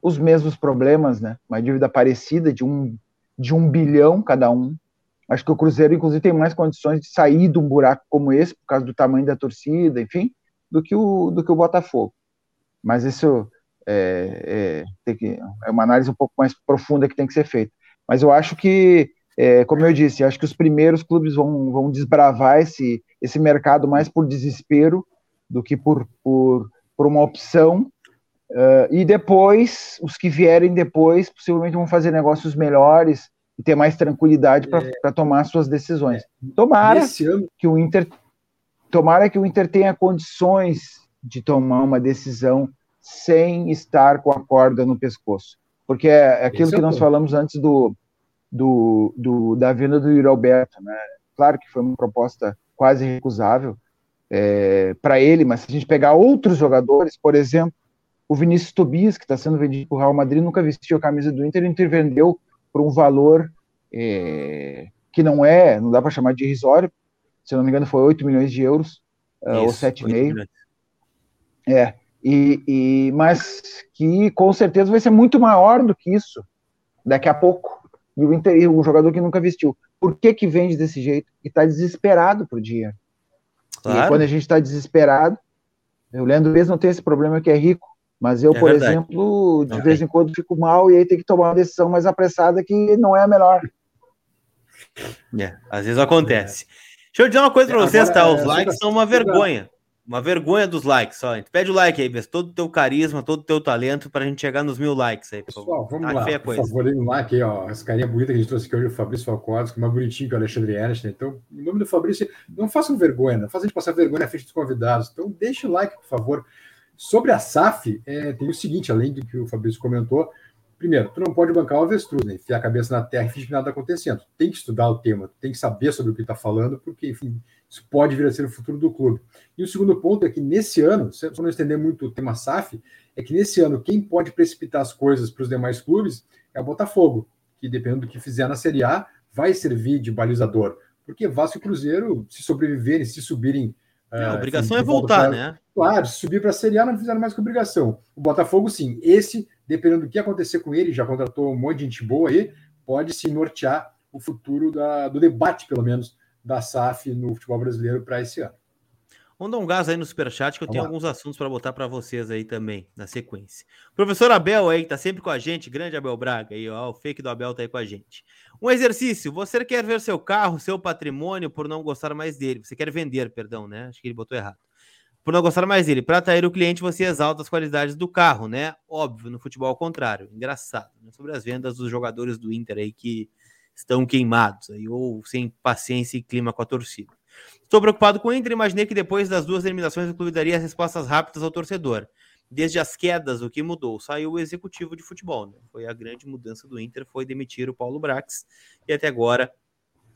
os mesmos problemas, né? Uma dívida parecida de um, de um bilhão cada um. Acho que o Cruzeiro, inclusive, tem mais condições de sair de um buraco como esse, por causa do tamanho da torcida, enfim, do que o, do que o Botafogo. Mas isso é, é, que, é uma análise um pouco mais profunda que tem que ser feita. Mas eu acho que, é, como eu disse, acho que os primeiros clubes vão, vão desbravar esse, esse mercado mais por desespero do que por, por, por uma opção. Uh, e depois, os que vierem depois, possivelmente vão fazer negócios melhores e ter mais tranquilidade para é. tomar suas decisões. Tomara que o Inter tomara que o Inter tenha condições de tomar uma decisão sem estar com a corda no pescoço. Porque é, é aquilo Esse que é nós falamos antes do, do, do, da venda do Yuri Alberto. Né? Claro que foi uma proposta quase recusável, é, para ele, mas se a gente pegar outros jogadores, por exemplo, o Vinícius Tobias, que está sendo vendido para o Real Madrid, nunca vestiu a camisa do Inter, o Inter vendeu por um valor é, que não é, não dá para chamar de irrisório, se não me engano foi 8 milhões de euros, uh, ou 7,5. É, e, e, mas que com certeza vai ser muito maior do que isso daqui a pouco. E o, Inter, o jogador que nunca vestiu. Por que, que vende desse jeito? E está desesperado por dinheiro. Claro. E quando a gente está desesperado, o Leandro mesmo não tem esse problema que é rico, mas eu, é por verdade. exemplo, de não vez tem. em quando fico mal e aí tem que tomar uma decisão mais apressada que não é a melhor. É, às vezes acontece. Deixa eu dizer uma coisa para vocês, tá? Os likes são uma vergonha. Uma vergonha dos likes, só. Pede o like aí, vê todo o teu carisma, todo o teu talento para a gente chegar nos mil likes aí, por Pessoal, vamos tá lá, feia por favor, um like aí, ó. Essa carinha bonita que a gente trouxe aqui hoje, o Fabrício que é mais bonitinho que o Alexandre Ernst. Né? Então, em nome do Fabrício, não façam vergonha, não façam a gente passar vergonha na frente dos convidados. Então, deixe o like, por favor. Sobre a SAF, é, tem o seguinte, além do que o Fabrício comentou, primeiro, tu não pode bancar o avestruz, né? Enfiar a cabeça na terra e fingir que nada está acontecendo. Tem que estudar o tema, tem que saber sobre o que está falando, porque, enfim, isso pode vir a ser o futuro do clube. E o segundo ponto é que nesse ano, se não estender muito o tema SAF, é que nesse ano quem pode precipitar as coisas para os demais clubes é o Botafogo, que dependendo do que fizer na Série A, vai servir de balizador. Porque Vasco e Cruzeiro, se sobreviverem, se subirem. É, a obrigação enfim, é voltar, né? Claro, subir para a Série A não fizeram mais que obrigação. O Botafogo, sim. Esse, dependendo do que acontecer com ele, já contratou um monte de gente boa aí, pode se nortear o futuro da, do debate, pelo menos, da SAF no futebol brasileiro para esse ano. Vamos dar um gás aí no superchat que eu Vamos tenho lá. alguns assuntos para botar para vocês aí também, na sequência. Professor Abel aí, que tá sempre com a gente, grande Abel Braga, aí, ó, o fake do Abel tá aí com a gente. Um exercício, você quer ver seu carro, seu patrimônio por não gostar mais dele, você quer vender, perdão, né? Acho que ele botou errado. Por não gostar mais dele. Para atrair o cliente, você exalta as qualidades do carro, né? Óbvio, no futebol ao contrário. Engraçado. Né? Sobre as vendas dos jogadores do Inter aí que estão queimados aí, ou sem paciência e clima com a torcida. Estou preocupado com o Inter, imaginei que depois das duas eliminações o clube daria respostas rápidas ao torcedor. Desde as quedas, o que mudou? Saiu o executivo de futebol. Né? Foi a grande mudança do Inter, foi demitir o Paulo Brax, e até agora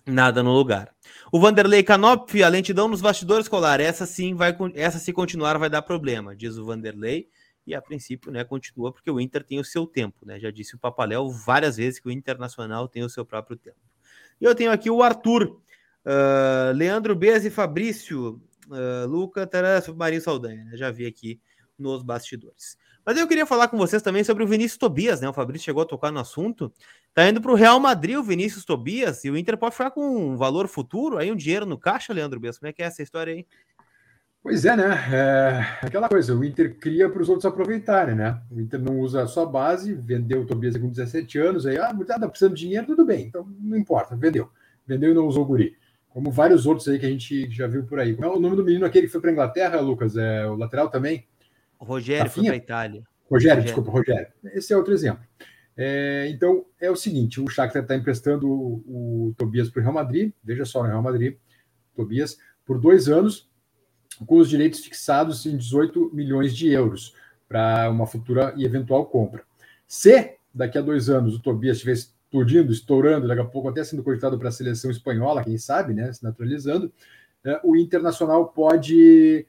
nada no lugar. O Vanderlei Canop, a lentidão nos bastidores colar, essa sim vai, essa se continuar vai dar problema, diz o Vanderlei e a princípio, né, continua porque o Inter tem o seu tempo, né? Já disse o Papaléu várias vezes que o Internacional tem o seu próprio tempo. E eu tenho aqui o Arthur, uh, Leandro Bez e Fabrício, uh, Luca, Tará, Marinho Saldanha, né? Já vi aqui nos bastidores. Mas eu queria falar com vocês também sobre o Vinícius Tobias, né? O Fabrício chegou a tocar no assunto. Tá indo para o Real Madrid o Vinícius Tobias e o Inter pode ficar com um valor futuro, aí um dinheiro no caixa, Leandro Bez. Como é que é essa história aí? Pois é, né? É aquela coisa, o Inter cria para os outros aproveitarem, né? O Inter não usa a sua base, vendeu o Tobias com 17 anos, aí, ah, tá precisando de dinheiro, tudo bem, então não importa, vendeu. Vendeu e não usou o guri. Como vários outros aí que a gente já viu por aí. Qual é o nome do menino aquele que foi para Inglaterra, Lucas? É o lateral também? O Rogério Tafinha? foi para Itália. Rogério, Rogério, desculpa, Rogério. Esse é outro exemplo. É, então, é o seguinte, o Shakhtar está emprestando o, o Tobias para o Real Madrid, veja só, no Real Madrid, Tobias, por dois anos, com os direitos fixados em 18 milhões de euros para uma futura e eventual compra. Se daqui a dois anos o Tobias estiver explodindo, estourando, daqui a pouco até sendo cogitado para a seleção espanhola, quem sabe, né, se naturalizando, é, o Internacional pode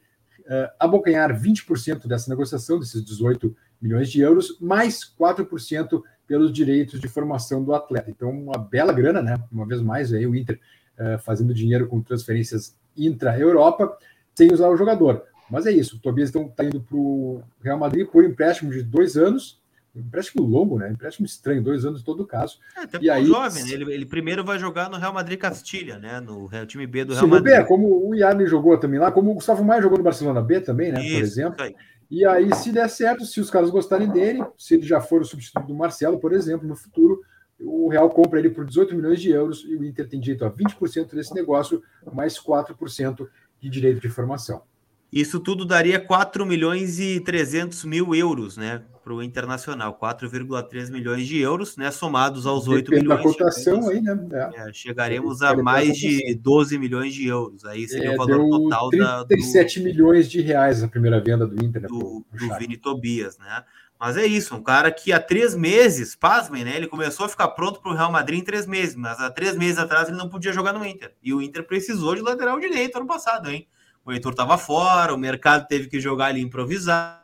é, abocanhar 20% dessa negociação, desses 18 milhões de euros, mais 4% pelos direitos de formação do atleta. Então, uma bela grana, né? Uma vez mais, aí o Inter é, fazendo dinheiro com transferências intra-Europa sem usar o jogador. Mas é isso, o Tobias está então, indo para o Real Madrid por empréstimo de dois anos, empréstimo longo, né? empréstimo estranho, dois anos em todo caso. É, até e aí, jovem, né? ele, ele, primeiro vai jogar no Real Madrid Castilha, né? No time B do Real Sim, Madrid. B, como o Yarni jogou também lá, como o Gustavo Maia jogou no Barcelona B também, né? Isso, por exemplo. Aí. E aí, se der certo, se os caras gostarem dele, se ele já for o substituto do Marcelo, por exemplo, no futuro, o Real compra ele por 18 milhões de euros e o Inter tem direito a 20% desse negócio, mais 4% de direito de formação. Isso tudo daria 4 milhões e 300 mil euros, né? Para o Internacional, 4,3 milhões de euros, né? Somados aos Depende 8 milhões. Da cotação aí, né? É. É, chegaremos a mais de 12 milhões de euros. Aí seria é, o valor total 37 da, do, milhões de reais a primeira venda do Inter. Né, do, do Vini Tobias, né? Mas é isso, um cara que há três meses, pasmem, né? Ele começou a ficar pronto para o Real Madrid em três meses, mas há três meses atrás ele não podia jogar no Inter. E o Inter precisou de lateral direito ano passado, hein? O Heitor estava fora, o mercado teve que jogar ali improvisado.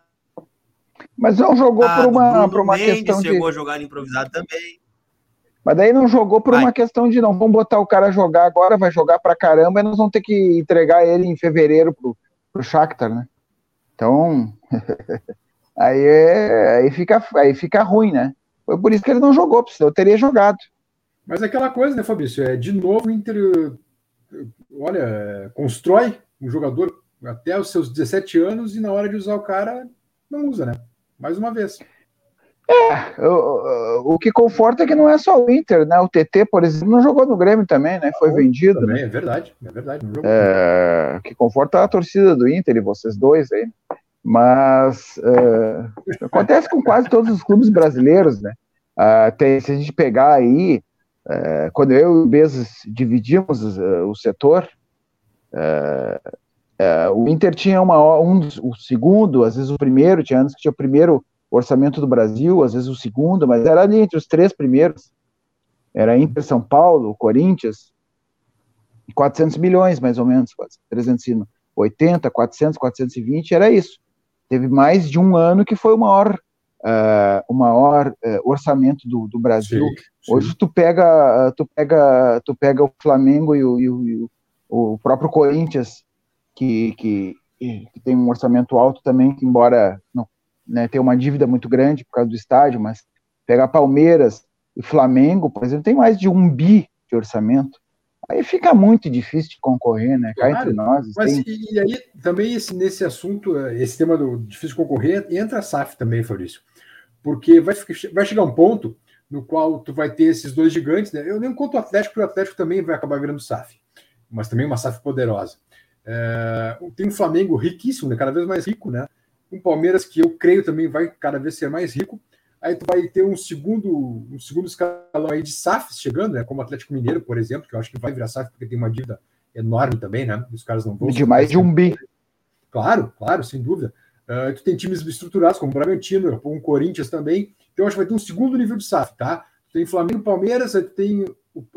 Mas não jogou ah, por uma, por uma questão chegou de... a jogar ali improvisado também. Mas daí não jogou por vai. uma questão de não, vamos botar o cara jogar agora, vai jogar pra caramba, e nós vamos ter que entregar ele em fevereiro pro, pro Shakhtar, né? Então, aí, é, aí, fica, aí fica ruim, né? Foi por isso que ele não jogou, porque senão eu teria jogado. Mas é aquela coisa, né, Fabrício? É, de novo, o Inter, olha, constrói um jogador até os seus 17 anos e na hora de usar o cara, não usa, né? Mais uma vez. É, o, o que conforta é que não é só o Inter, né? O TT, por exemplo, não jogou no Grêmio também, né? Foi vendido. Também, né? é verdade, é verdade. É, o que conforta é a torcida do Inter e vocês dois aí. Mas é, acontece com quase todos os clubes brasileiros, né? Ah, tem, se a gente pegar aí, é, quando eu e o Bezos dividimos o setor, é, é, o Inter tinha uma, um, o segundo, às vezes o primeiro, tinha anos que tinha o primeiro orçamento do Brasil, às vezes o segundo, mas era ali entre os três primeiros. Era Inter, São Paulo, Corinthians, 400 milhões mais ou menos, 380, 400, 420, era isso. Teve mais de um ano que foi o maior, uh, o maior uh, orçamento do, do Brasil. Sim, sim. Hoje tu pega, tu pega, tu pega o Flamengo e o, e o, o, próprio Corinthians, que, que, que, tem um orçamento alto também, que embora não né, tem uma dívida muito grande por causa do estádio, mas pegar Palmeiras e Flamengo, por exemplo, tem mais de um bi de orçamento. Aí fica muito difícil de concorrer, né? Cá claro, entre nós. Mas tem... e, aí, também esse, nesse assunto, esse tema do difícil concorrer, entra a SAF também, Fabrício. Porque vai, vai chegar um ponto no qual tu vai ter esses dois gigantes, né? Eu nem conto o Atlético, porque o Atlético também vai acabar virando SAF, mas também uma SAF poderosa. É, tem um Flamengo riquíssimo, né? cada vez mais rico, né? Um Palmeiras que eu creio também vai cada vez ser mais rico. Aí tu vai ter um segundo, um segundo escalão aí de SAFs chegando, né? Como o Atlético Mineiro, por exemplo, que eu acho que vai virar SAF porque tem uma dívida enorme também, né? Os caras não vão. De mais de um bi. Claro, claro, sem dúvida. Uh, tu tem times estruturados como o Bragantino, um Corinthians também. Então acho que vai ter um segundo nível de SAF, tá? tem Flamengo, Palmeiras, tem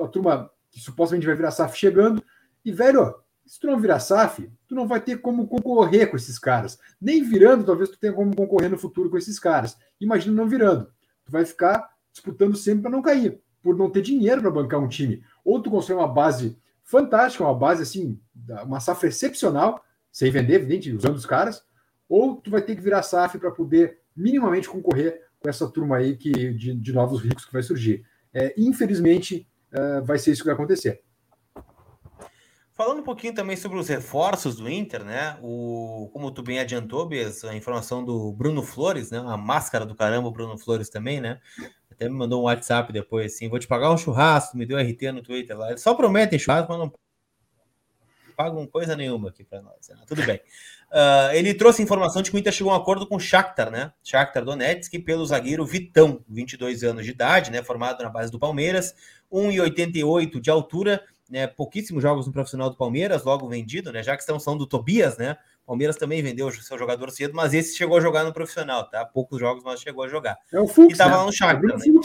a turma que supostamente vai virar SAF chegando. E, velho, se tu não virar SAF, tu não vai ter como concorrer com esses caras. Nem virando, talvez tu tenha como concorrer no futuro com esses caras. Imagina não virando. Tu vai ficar disputando sempre para não cair, por não ter dinheiro para bancar um time. Ou tu constrói uma base fantástica, uma base assim, uma safra excepcional, sem vender, evidente, usando os caras, ou tu vai ter que virar SAF para poder minimamente concorrer com essa turma aí que, de, de novos ricos que vai surgir. É, infelizmente, uh, vai ser isso que vai acontecer. Falando um pouquinho também sobre os reforços do Inter, né? O, como tu bem adiantou, Bez, a informação do Bruno Flores, né? A máscara do caramba, o Bruno Flores também, né? Até me mandou um WhatsApp depois assim: vou te pagar um churrasco, me deu RT no Twitter lá. Eles só prometem churrasco, mas não pagam coisa nenhuma aqui para nós. Né? Tudo bem. Uh, ele trouxe informação de que o Inter chegou a um acordo com o Shakhtar, né? Shakhtar Donetsk, pelo zagueiro Vitão, 22 anos de idade, né? Formado na base do Palmeiras, 1,88 de altura né, pouquíssimos jogos no profissional do Palmeiras, logo vendido, né? Já que estamos falando do Tobias, né? Palmeiras também vendeu o seu jogador cedo, mas esse chegou a jogar no profissional, tá? Poucos jogos, mas chegou a jogar. É o Fux, e tava né? lá no Shakhtar, é né?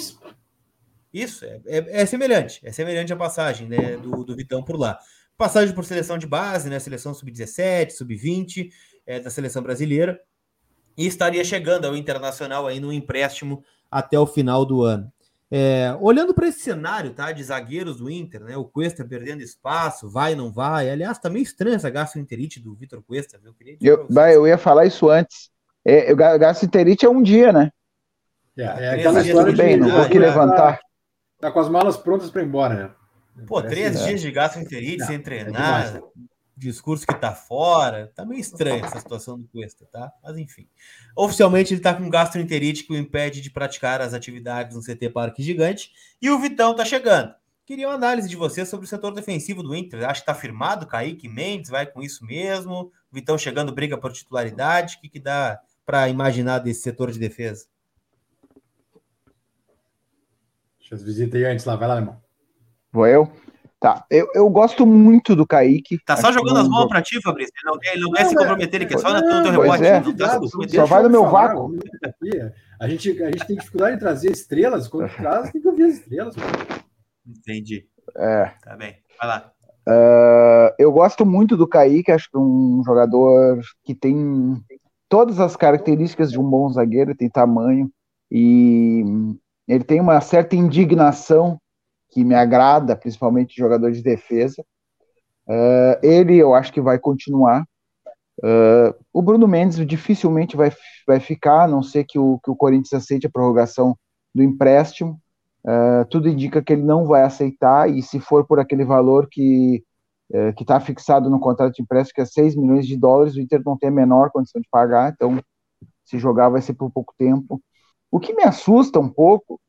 Isso, é, é, é, semelhante, é semelhante a passagem né, do, do Vitão por lá. Passagem por seleção de base, né? Seleção sub-17, sub-20, é, da seleção brasileira. E estaria chegando ao Internacional aí no empréstimo até o final do ano. É, olhando para esse cenário tá, de zagueiros do Inter, né, o Cuesta perdendo espaço, vai, não vai. Aliás, tá meio estranho essa gastroenterite do Vitor Cuesta. Viu? Eu, eu, eu ia falar isso antes. É, o gastroenterite é um dia, né? É, é aquela história tudo bem, não vou aqui levantar. Tá, tá, com as malas prontas para ir embora, né? Pô, três dias de gastroenterite sem é treinar. Discurso que tá fora. Tá meio estranha essa situação do Cuesta, tá? Mas enfim. Oficialmente ele tá com gastroenterite que o impede de praticar as atividades no CT Parque Gigante. E o Vitão tá chegando. Queria uma análise de você sobre o setor defensivo do Inter. Acho que tá firmado, Kaique Mendes vai com isso mesmo. O Vitão chegando, briga por titularidade. O que, que dá para imaginar desse setor de defesa? Deixa eu visitar aí antes lá, vai lá, irmão. Vou eu? Tá, eu, eu gosto muito do Kaique. Tá só jogando as mãos pra ti, Fabrício. Ele não, ele não quer se comprometer, ele quer só no teu rebote. É. Não tá só vai no meu vácuo. A gente, a gente tem dificuldade em trazer estrelas. Quando traz, tem que ouvir as estrelas. Entendi. É. Tá bem, vai lá. Uh, eu gosto muito do Kaique, acho que é um jogador que tem todas as características de um bom zagueiro, tem tamanho e ele tem uma certa indignação que me agrada, principalmente jogador de defesa. Uh, ele, eu acho que vai continuar. Uh, o Bruno Mendes dificilmente vai, vai ficar, a não ser que o, que o Corinthians aceite a prorrogação do empréstimo. Uh, tudo indica que ele não vai aceitar, e se for por aquele valor que uh, está fixado no contrato de empréstimo, que é 6 milhões de dólares, o Inter não tem a menor condição de pagar, então se jogar vai ser por pouco tempo. O que me assusta um pouco,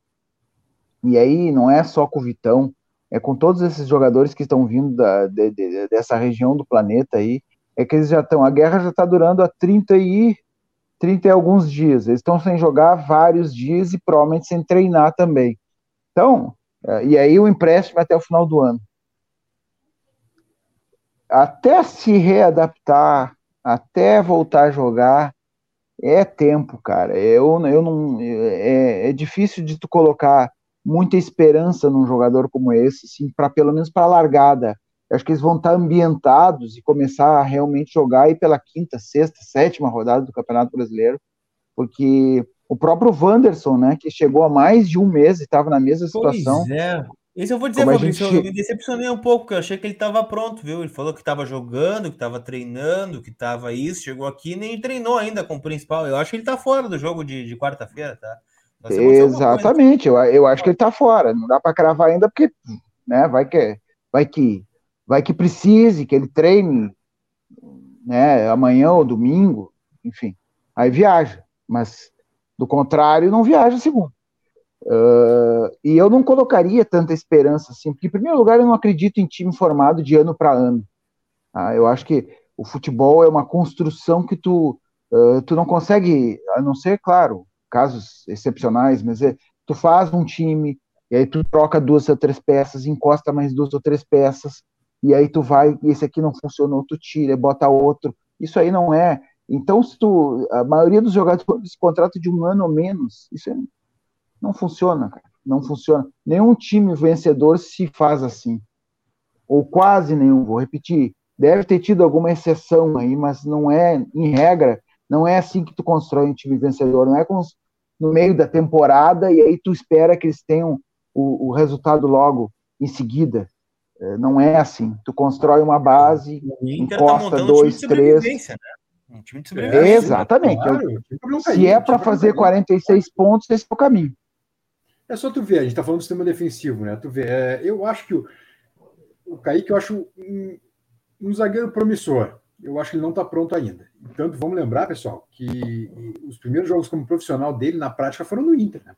e aí não é só com o Vitão, é com todos esses jogadores que estão vindo da, de, de, dessa região do planeta aí, é que eles já estão, a guerra já está durando há 30 e 30 e alguns dias. Eles estão sem jogar vários dias e provavelmente sem treinar também. Então, é, e aí o empréstimo até o final do ano. Até se readaptar, até voltar a jogar, é tempo, cara. Eu, eu não, é, é difícil de tu colocar muita esperança num jogador como esse, sim, para pelo menos para a largada. Eu acho que eles vão estar ambientados e começar a realmente jogar aí pela quinta, sexta, sétima rodada do Campeonato Brasileiro, porque o próprio Wanderson, né, que chegou há mais de um mês e estava na mesma situação. Pois é. Isso eu vou dizer, Fabrício, gente... eu me decepcionei um pouco, porque eu achei que ele estava pronto, viu? Ele falou que estava jogando, que estava treinando, que estava isso, chegou aqui e nem treinou ainda com o principal. Eu acho que ele está fora do jogo de, de quarta-feira, tá? Exatamente, eu, eu acho que ele está fora. Não dá para cravar ainda, porque né, vai que vai que vai que precise, que ele treine né, amanhã ou domingo, enfim. Aí viaja. Mas do contrário, não viaja segundo. Uh, e eu não colocaria tanta esperança assim, porque, em primeiro lugar, eu não acredito em time formado de ano para ano. Ah, eu acho que o futebol é uma construção que tu, uh, tu não consegue, a não ser, claro, casos excepcionais, mas é, tu faz um time, e aí tu troca duas ou três peças, encosta mais duas ou três peças, e aí tu vai, e esse aqui não funcionou, tu tira, bota outro. Isso aí não é. Então, se tu, a maioria dos jogadores contrato de um ano ou menos, isso é não funciona, cara. Não funciona. Nenhum time vencedor se faz assim. Ou quase nenhum, vou repetir. Deve ter tido alguma exceção aí, mas não é, em regra, não é assim que tu constrói um time vencedor. Não é com no meio da temporada e aí tu espera que eles tenham o, o resultado logo em seguida. É, não é assim. Tu constrói uma base, tá encosta tá dois, três. Né? Um time de sobrevivência. Exatamente. Claro, se é para fazer 46 pontos, esse é o caminho. É só tu ver, a gente está falando do sistema defensivo, né? Tu vê, é, eu acho que o, o Kaique, eu acho um, um zagueiro promissor. Eu acho que ele não está pronto ainda. Tanto vamos lembrar, pessoal, que os primeiros jogos como profissional dele, na prática, foram no Inter, né?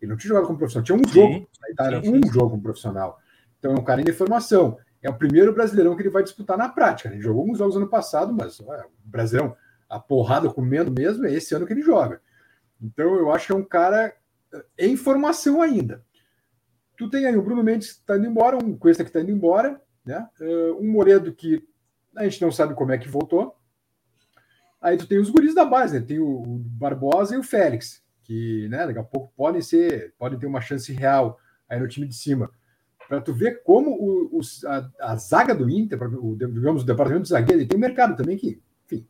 Ele não tinha jogado como profissional, tinha um sim, jogo na Itália, sim, sim, um jogo como profissional. Então é um cara em formação. É o primeiro brasileirão que ele vai disputar na prática. Ele jogou alguns jogos ano passado, mas o Brasileirão, a porrada comendo mesmo, é esse ano que ele joga. Então eu acho que é um cara em formação ainda. Tu tem aí o Bruno Mendes está indo embora, um Cuesta que está indo embora, né? Uh, um Moredo que a gente não sabe como é que voltou. Aí tu tem os guris da base, né? Tem o, Barbosa e o Félix, que né, daqui a pouco podem ser, podem ter uma chance real aí no time de cima. Para tu ver como o, o, a, a, zaga do Inter, o, digamos, o departamento de zagueiro, ele tem mercado também que, enfim,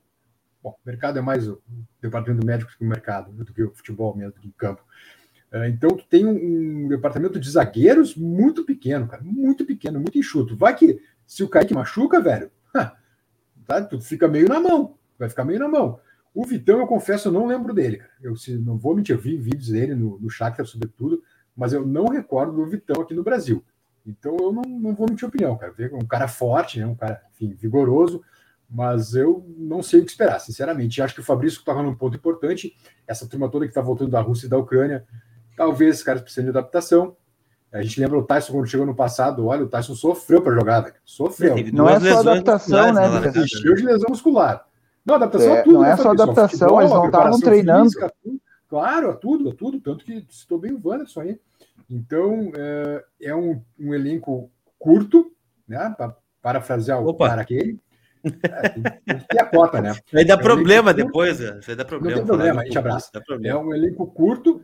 bom, mercado é mais o departamento médico que o mercado, do que o futebol mesmo, do que o campo. É, então, tu tem um, um, departamento de zagueiros muito pequeno, cara, muito pequeno, muito enxuto. Vai que se o Kaique machuca, velho, tá, tu fica meio na mão, vai ficar meio na mão. O Vitão, eu confesso, eu não lembro dele, cara. Eu se, não vou mentir, eu vi vídeos dele no, no Shakhtar, sobretudo, mas eu não recordo do Vitão aqui no Brasil. Então, eu não, não vou mentir opinião, cara. Um cara forte, né, um cara, enfim, vigoroso, mas eu não sei o que esperar, sinceramente. Acho que o Fabrício estava num ponto importante. Essa turma toda que está voltando da Rússia e da Ucrânia, Talvez os caras precisem de adaptação. A gente lembra o Tyson quando chegou no passado, olha, o Tyson sofreu para jogar, velho. Sofreu. Não é só adaptação, né? Encheu de lesão muscular. Não, adaptação é, é tudo. Não é só adaptação, futebol, eles não estavam treinando. Física, tudo. Claro, é tudo, é tudo. Tanto que citou bem o Wanderson aí. Então, é, é um, um, elenco curto, né? Para parafrasear o cara aquele. É, tem, tem que ter a cota, né? Vai dar é um problema depois, vai dar problema. Não tem problema, a gente abraça. É um elenco curto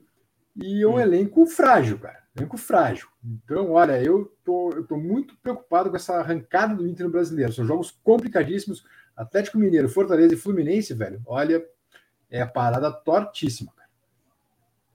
e um hum. elenco frágil, cara. Elenco frágil. Então, olha, eu tô, eu tô muito preocupado com essa arrancada do Inter no brasileiro. São jogos complicadíssimos. Atlético Mineiro, Fortaleza e Fluminense, velho. Olha, é a parada tortíssima, cara.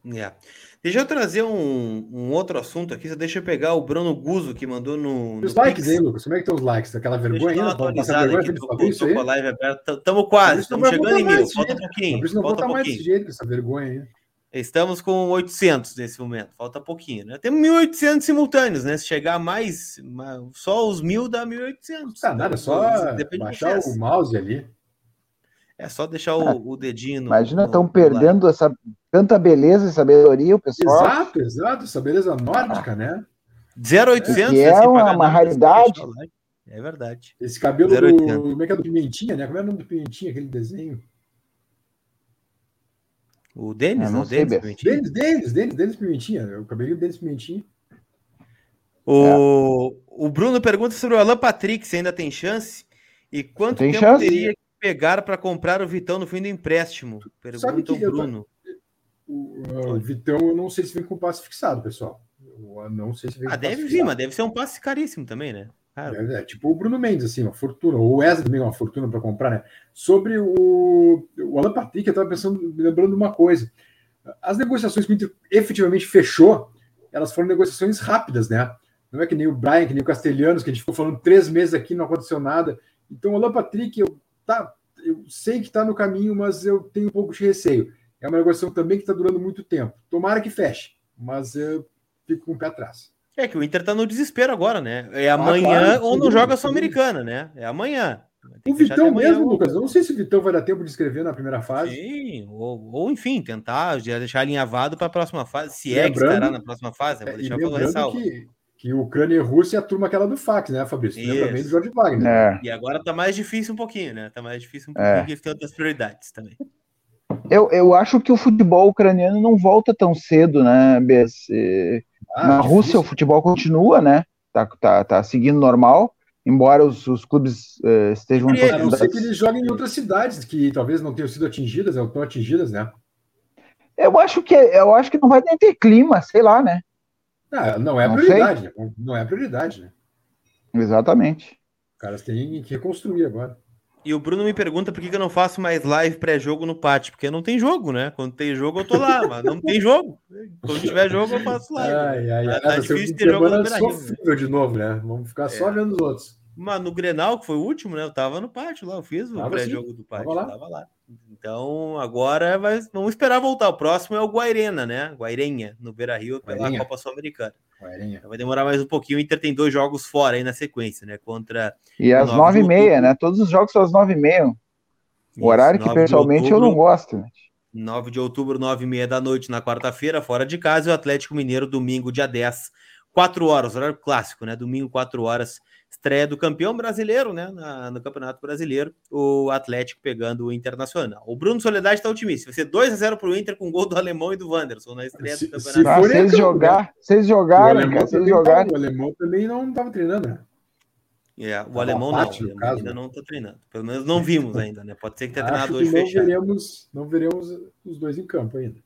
Yeah. Deixa eu trazer um, um, outro assunto aqui. Deixa eu pegar o Bruno Guzo que mandou no. Os likes aí, Lucas. Como é que estão os likes? Aquela vergonha ainda? Atualizada aqui, tô, tô, tô com a live aberta. Estamos quase, estamos chegando em mil. Falta um pouquinho. Não falta um mais desse jeito, essa vergonha aí. Estamos com 800 nesse momento, falta pouquinho, né? Temos 1.800 simultâneos, né? Se chegar mais, só os mil dá 1.800. Tá nada, é só baixar o mouse ali. É só deixar o, é. o dedinho. No, Imagina, estão perdendo essa tanta beleza e sabedoria, o pessoal. Exato, exato, essa beleza nórdica, né? 0800 é, é uma, uma raridade. É verdade. Esse cabelo do. Como é que é do Pimentinha, né? Como é o nome do Pimentinha, aquele desenho? O Denis, ah, não, não Denis Pimentinha? Denis, Denis, Denis, Denis Pimentinha. O cabelinho Denis Pimentinha. O, é. o Bruno pergunta sobre o Alan Patrick, se ainda tem chance. E quanto tem tempo chance? teria pegar para comprar o Vitão no fim do empréstimo? Pergunta o Bruno. O, o, Vitão, eu não sei se vem com passe fixado, pessoal. Eu não sei se vem ah, deve vir, mas deve ser um passe caríssimo também, né? É, é, tipo o Bruno Mendes, assim, uma fortuna. O Wesley também é uma fortuna para comprar, né? Sobre o, o Alan Patrick, eu estava pensando, lembrando uma coisa. As negociações que o Inter efetivamente fechou, elas foram negociações rápidas, né? Não é que nem o Brian, que nem o Castelhanos, que a gente ficou falando três meses aqui, não aconteceu nada. Então, o Alan Patrick, eu tá, eu sei que está no caminho, mas eu tenho um pouco de receio. É uma negociação também que está durando muito tempo. Tomara que feche, mas eu fico com o pé atrás. É que o Inter está no desespero agora, né? É amanhã ah, claro, ou não joga Sul-Americana, né? É amanhã. O Vitão mesmo, Lucas. Eu não sei se o Vitão vai dar tempo de escrever na primeira fase. Sim, ou, ou enfim, tentar já deixar alinhavado para a próxima fase. Se lembrando, é que estará na próxima fase, vou é, deixar pelo ressalva. Que que Ucrânia e Rússia é a turma aquela do fax, né, Fabrício? Lembra bem do Jorge Wagner. É. E agora tá mais difícil um pouquinho, né? Tá mais difícil um pouquinho, é. que tem outras prioridades também. Eu, eu acho que o futebol ucraniano não volta tão cedo, né, Bess? Ah, Na Rússia o futebol continua, né? Tá, tá, tá seguindo normal, embora os, os clubes uh, estejam... É, não ser que eles joguem em outras cidades que talvez não tenham sido atingidas, não estão atingidas, né? Eu acho que eu acho que não vai nem ter clima, sei lá, né? Ah, não é não prioridade, sei. Né? não é prioridade, né? Exatamente. Os caras têm que reconstruir agora. E o Bruno me pergunta por que, eu não faço mais live pré-jogo no pátio, porque não tem jogo, né? Quando tem jogo, eu tô lá, mas não tem jogo. Quando tiver jogo, eu faço live. Ai, ai, ai. Tá, difícil ter jogo no sofrível de novo, né? Vamos ficar só é. vendo os outros. Mas no Grenal, que foi o último, né? Eu tava no pátio lá, eu fiz o pré-jogo do pátio. Tava lá. Tava lá. Então, agora vai, vamos esperar voltar. O próximo é o Guairena, né? Guairenha, no Beira Rio, pela Guairinha. Copa Sul-Americana. Vai demorar mais um pouquinho. O Inter tem dois jogos fora aí na sequência, né? Contra. E às nove e meia, né? Todos os jogos são às nove e meia. O horário que pessoalmente outubro, eu não gosto. Né? 9 de outubro, nove e meia da noite, na quarta-feira, fora de casa, e o Atlético Mineiro, domingo, dia 10, 4 horas, horário clássico, né? Domingo, 4 horas, estreia do campeão brasileiro, né? Na, no Campeonato Brasileiro, o Atlético pegando o Internacional. O Bruno Soledade está otimista. Vai ser 2 a 0 para o Inter com gol do Alemão e do Wanderson na estreia se, do Campeonato. Se for vocês jogar, vocês jogaram, cara, vocês jogaram. O Alemão também não estava treinando, né? É, o alemão não, parte, o alemão ainda não está treinando. Pelo menos não vimos ainda, né? Pode ser que tenha treinado hoje não fechado. Veremos, não veremos os dois em campo ainda.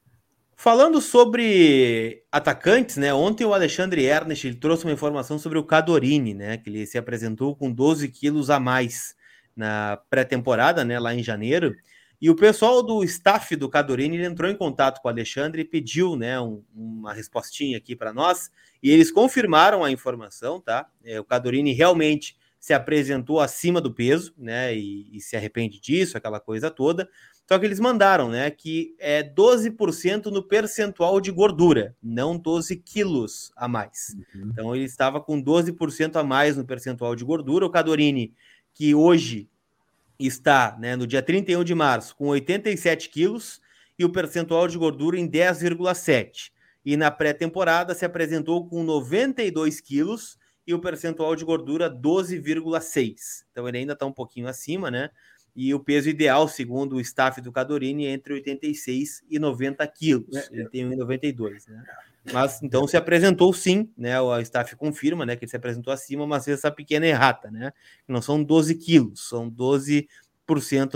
Falando sobre atacantes, né? Ontem o Alexandre Ernest ele trouxe uma informação sobre o Cadorini, né? Que ele se apresentou com 12 quilos a mais na pré-temporada, né? Lá em janeiro. E o pessoal do staff do Cadorini entrou em contato com o Alexandre e pediu, né? Um, uma respostinha aqui para nós. E eles confirmaram a informação, tá? É, o Cadorini realmente se apresentou acima do peso, né? E, e se arrepende disso, aquela coisa toda. Só que eles mandaram, né, que é 12% no percentual de gordura, não 12 quilos a mais. Uhum. Então ele estava com 12% a mais no percentual de gordura. O Cadorini, que hoje está, né, no dia 31 de março, com 87 quilos e o percentual de gordura em 10,7. E na pré-temporada se apresentou com 92 quilos e o percentual de gordura 12,6. Então ele ainda está um pouquinho acima, né? E o peso ideal, segundo o staff do Cadorini, é entre 86 e 90 quilos. É, ele tem 1,92, né? Mas então se apresentou sim, né? O staff confirma, né? Que ele se apresentou acima, mas fez essa pequena errata, né? Não são 12 quilos, são 12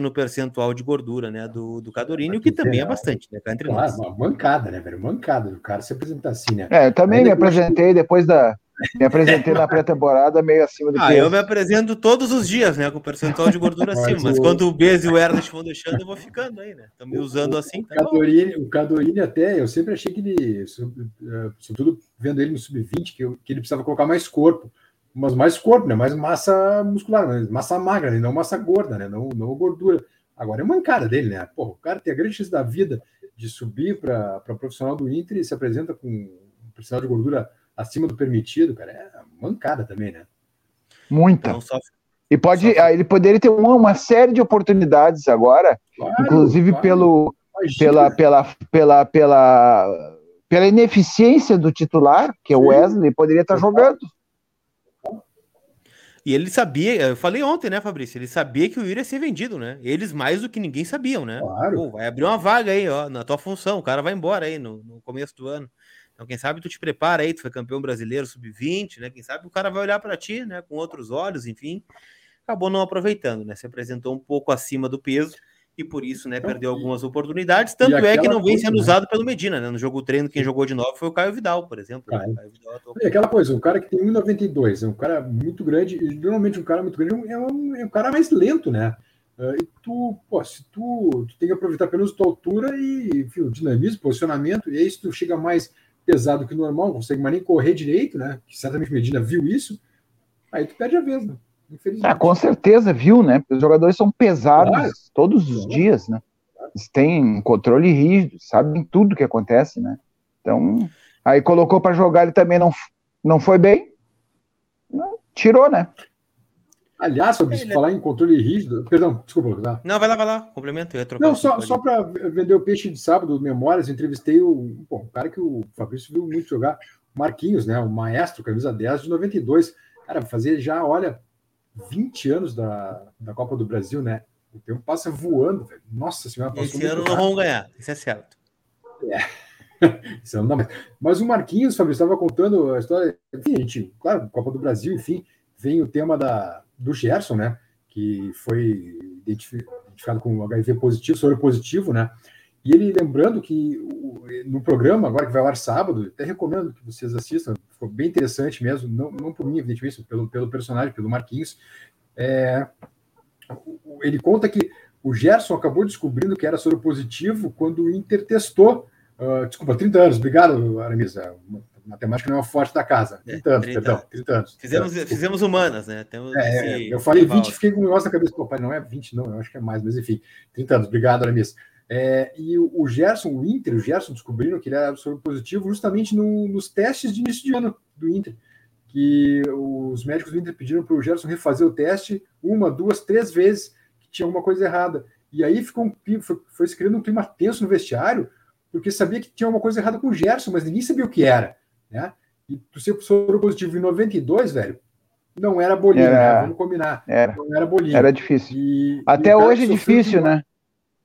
no percentual de gordura, né, do, do Cadorini, o que também é bastante, né, entre claro, nós. uma mancada, né, velho, mancada do cara se apresentar assim, né. É, eu também me apresentei depois da, Me apresentei na pré-temporada meio acima do ah, peso. eu me apresento todos os dias, né? Com percentual de gordura acima. Mas quando o Bez e o Ernest vão deixando, eu vou ficando aí, né? Estão me usando assim. Tá o Cadorini, até, eu sempre achei que ele, sobretudo vendo ele no sub-20, que, que ele precisava colocar mais corpo. Mas mais corpo, né? Mais massa muscular, né? massa magra, né? não massa gorda, né? Não, não gordura. Agora é mancada dele, né? Pô, o cara tem a grande chance da vida de subir para profissional do Inter e se apresenta com um percentual de gordura acima do permitido, cara. É mancada também, né? Muita. E pode, só... ele poderia ter uma, uma série de oportunidades agora, claro, inclusive claro. pelo, pela, pela, pela, pela, pela ineficiência do titular, que é o Wesley, poderia estar jogando. E ele sabia, eu falei ontem, né, Fabrício? Ele sabia que o Yuri ia ser vendido, né? Eles mais do que ninguém sabiam, né? Claro. Pô, vai abrir uma vaga aí, ó, na tua função. O cara vai embora aí no, no começo do ano. Então, quem sabe tu te prepara aí, tu foi campeão brasileiro sub-20, né? Quem sabe o cara vai olhar para ti, né, com outros olhos, enfim. Acabou não aproveitando, né? Se apresentou um pouco acima do peso e por isso, né, perdeu algumas oportunidades. Tanto é que não vem sendo coisa, usado né? pelo Medina, né? No jogo treino, quem jogou de novo foi o Caio Vidal, por exemplo. Né? Vidal e aquela coisa, um cara que tem 1,92, é um cara muito grande, e normalmente um cara muito grande é um, é um cara mais lento, né? Uh, e tu, pô, se tu, tu tem que aproveitar apenas a tua altura e enfim, o dinamismo, posicionamento, e aí se tu chega mais pesado que o normal, não consegue mais nem correr direito, né? Que certamente Medina viu isso, aí tu perde a vez, né? Ah, com certeza viu, né? Os jogadores são pesados claro. todos os claro. dias, né? Eles têm controle rígido, sabem tudo que acontece, né? Então, aí colocou para jogar, ele também não, não foi bem, tirou, né? Aliás, sobre Ele... falar em controle rígido, perdão, desculpa. Tá? Não, vai lá, vai lá, complemento. Não, só, só para vender o peixe de sábado, memórias, entrevistei o, bom, o cara que o Fabrício viu muito jogar, Marquinhos, né? O maestro, camisa 10 de 92. Cara, fazer já, olha, 20 anos da, da Copa do Brasil, né? O tempo passa voando, velho. Nossa senhora, Esse ano não vão ganhar, isso é certo. É. Esse ano não mais. Mas o Marquinhos, Fabrício, estava contando a história. Enfim, a gente, claro, Copa do Brasil, enfim, vem o tema da, do Gerson, né? Que foi identificado com HIV positivo, soro positivo, né? E ele lembrando que no programa, agora que vai ao ar sábado, até recomendo que vocês assistam, ficou bem interessante mesmo, não, não por mim, evidentemente, pelo, pelo personagem, pelo Marquinhos. É, ele conta que o Gerson acabou descobrindo que era soro positivo quando o Inter testou. Uh, desculpa, 30 anos, obrigado, Aramis. Matemática não é uma forte da casa. 30 é, anos, 30, perdão, 30 anos. Fizemos, fizemos humanas, né? Temos é, eu falei 20 fiquei com o negócio na cabeça. Pô, pai, não é 20, não, eu acho que é mais, mas enfim, 30 anos, obrigado, Aramis. É, e o, o, Gerson, o Inter, o Gerson descobriram que ele era soro positivo justamente no, nos testes de início de ano do Inter. Que os médicos do Inter pediram para o Gerson refazer o teste uma, duas, três vezes, que tinha alguma coisa errada. E aí ficou um, foi, foi se criando um clima tenso no vestiário, porque sabia que tinha alguma coisa errada com o Gerson, mas ninguém sabia o que era. Né? E tu ser soro positivo em 92, velho, não era bolinha, era, né? vamos combinar. Era, não era bolinha. Era difícil. E, Até e hoje é difícil, né?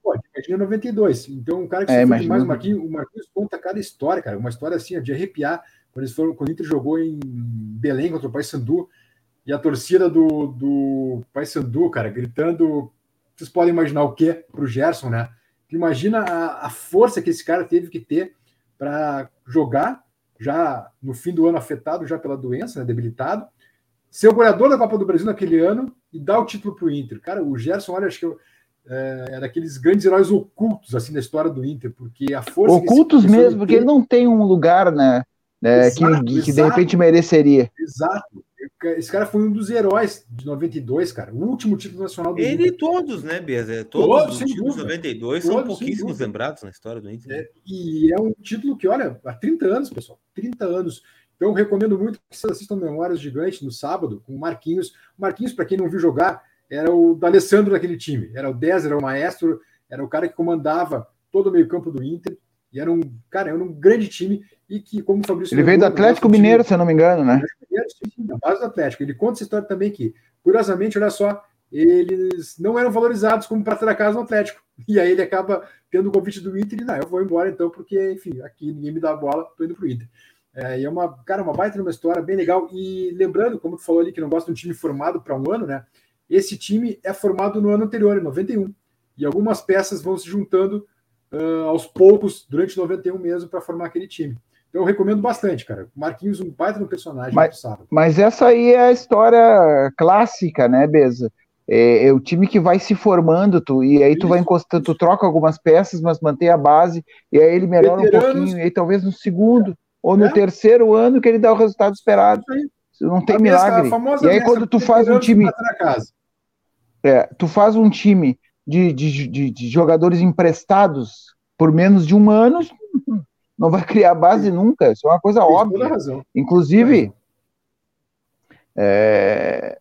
Pô, imagina 92. Então, um cara que é, mais o Marquinhos, o Marquinhos conta cada história, cara. Uma história assim, de arrepiar. Quando, eles foram, quando o Inter jogou em Belém contra o Paysandu, e a torcida do, do Paysandu, cara, gritando. Vocês podem imaginar o quê para o Gerson, né? Imagina a, a força que esse cara teve que ter para jogar, já no fim do ano afetado já pela doença, né, debilitado, ser o goleador da Copa do Brasil naquele ano e dar o título para o Inter. Cara, o Gerson, olha, acho que eu, é, é daqueles grandes heróis ocultos assim da história do Inter, porque a força. Ocultos mesmo, porque ele não tem um lugar, né? É, exato, que, que de repente mereceria. Exato. Esse cara foi um dos heróis de 92, cara. O último título nacional do Ele Inter. e todos, né, Beza? Todos, todos os títulos de 92 todos, são pouquíssimos lembrados na história do Inter. É, e é um título que, olha, há 30 anos, pessoal. 30 anos. Então, recomendo muito que vocês assistam Memórias Gigantes no sábado, com o Marquinhos. O Marquinhos, para quem não viu jogar, era o D'Alessandro daquele time. Era o 10, era o maestro, era o cara que comandava todo o meio-campo do Inter. E era um, cara, era um grande time. E que, como o Fabrício. Ele veio do Atlético Mineiro, time, se eu não me engano, né? Na base do Atlético. Ele conta essa história também que, curiosamente, olha só, eles não eram valorizados como prata da casa no Atlético. E aí ele acaba tendo o convite do Inter e, não, eu vou embora então, porque, enfim, aqui ninguém me dá a bola, tô indo pro Inter. É, e é uma, cara, uma baita uma história bem legal. E lembrando, como tu falou ali, que não gosta de um time formado para um ano, né? Esse time é formado no ano anterior, em 91, e algumas peças vão se juntando uh, aos poucos durante 91 mesmo para formar aquele time. Então eu recomendo bastante, cara. Marquinhos, um baita no personagem mas, sábado. Mas essa aí é a história clássica, né, Beza? É, é, o time que vai se formando, tu, e aí isso, tu vai encostando, tu troca algumas peças, mas mantém a base, e aí ele melhora Veteranos, um pouquinho, e aí talvez no segundo é. ou no é. terceiro ano que ele dá o resultado esperado. Não tem a milagre. e aí quando tu faz um time. É, tu faz um time de, de, de, de jogadores emprestados por menos de um ano, não vai criar base nunca. Isso é uma coisa Tem óbvia. Inclusive, é,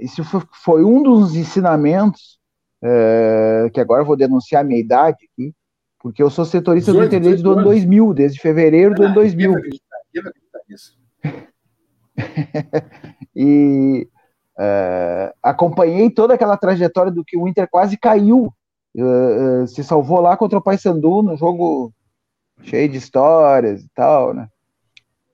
isso foi, foi, um dos ensinamentos é, que agora eu vou denunciar a minha idade aqui, porque eu sou setorista 18, do Internet do ano 2000, desde fevereiro do ano 2000. e é, acompanhei toda aquela trajetória do que o Inter quase caiu, uh, uh, se salvou lá contra o Paysandu no jogo cheio de histórias e tal, né?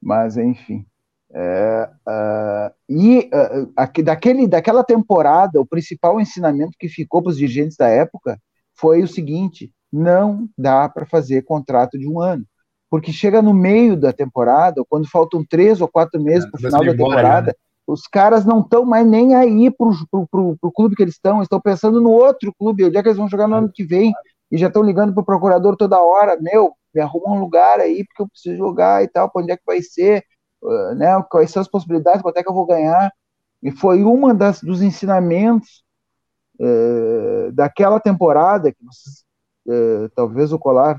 Mas, enfim. Uh, e uh, aqui, daquele, daquela temporada, o principal ensinamento que ficou para os dirigentes da época foi o seguinte: não dá para fazer contrato de um ano. Porque chega no meio da temporada, quando faltam três ou quatro meses é, para o final da temporada, né? os caras não estão mais nem aí para o clube que eles estão, estão pensando no outro clube, onde é que eles vão jogar no ano que vem, e já estão ligando para o procurador toda hora, meu, me arruma um lugar aí, porque eu preciso jogar e tal, para onde é que vai ser, uh, né, quais são as possibilidades, quanto é que eu vou ganhar. E foi uma das, dos ensinamentos uh, daquela temporada, que vocês, uh, talvez o Colar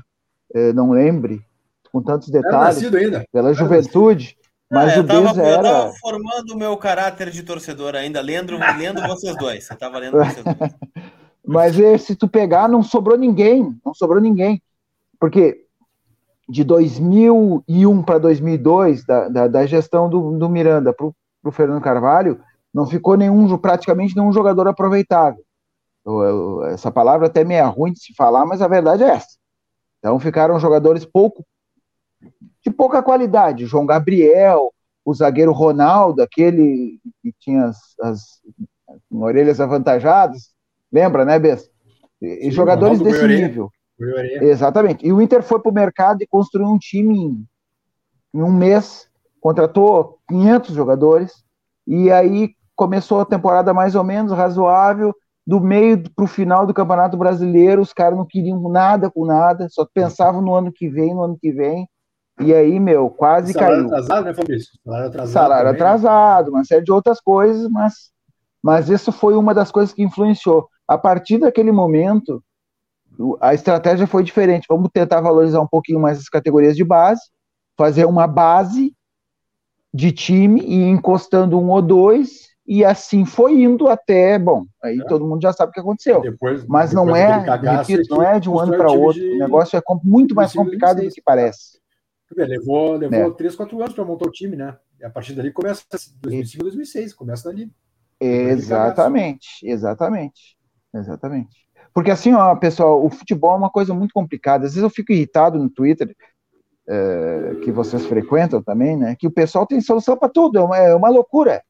não lembre, com tantos detalhes, pela juventude, mas é, o Beza era... Eu estava formando o meu caráter de torcedor ainda, lendo, lendo vocês dois. Você estava lendo vocês dois. Mas se tu pegar, não sobrou ninguém, não sobrou ninguém. Porque de 2001 para 2002, da, da, da, gestão do, do Miranda para o Fernando Carvalho, não ficou nenhum, praticamente nenhum jogador aproveitável. Eu, eu, essa palavra até me é ruim de se falar, mas a verdade é essa. Então ficaram jogadores pouco de pouca qualidade. João Gabriel, o zagueiro Ronaldo, aquele que tinha as, as orelhas avantajadas, lembra, né, Bess? E Sim, jogadores desse nível. Exatamente. E o Inter foi para o mercado e construiu um time em, em, um mês, contratou 500 jogadores, e aí começou a temporada mais ou menos razoável. Do meio para o final do Campeonato Brasileiro, os caras não queriam nada com nada, só pensavam no ano que vem, no ano que vem. E aí, meu, quase salário caiu. Salário atrasado, né, Fabrício? Salário atrasado. Salário também, né? atrasado, uma série de outras coisas, mas, mas isso foi uma das coisas que influenciou. A partir daquele momento, a estratégia foi diferente. Vamos tentar valorizar um pouquinho mais as categorias de base, fazer uma base de time e encostando um ou dois, e assim foi indo até, bom, aí é. todo mundo já sabe o que aconteceu. Depois, Mas depois não é, repito, não é de um ano para outro. De... O negócio é muito mais complicado do que parece. Levou, levou é. 3, 4 anos para montar o time, né? E a partir dali começa 2005, 2006, começa dali. Exatamente, exatamente, exatamente. Porque assim, ó, pessoal, o futebol é uma coisa muito complicada. Às vezes eu fico irritado no Twitter, é, que vocês frequentam também, né? Que o pessoal tem solução para tudo, é uma, é uma, loucura.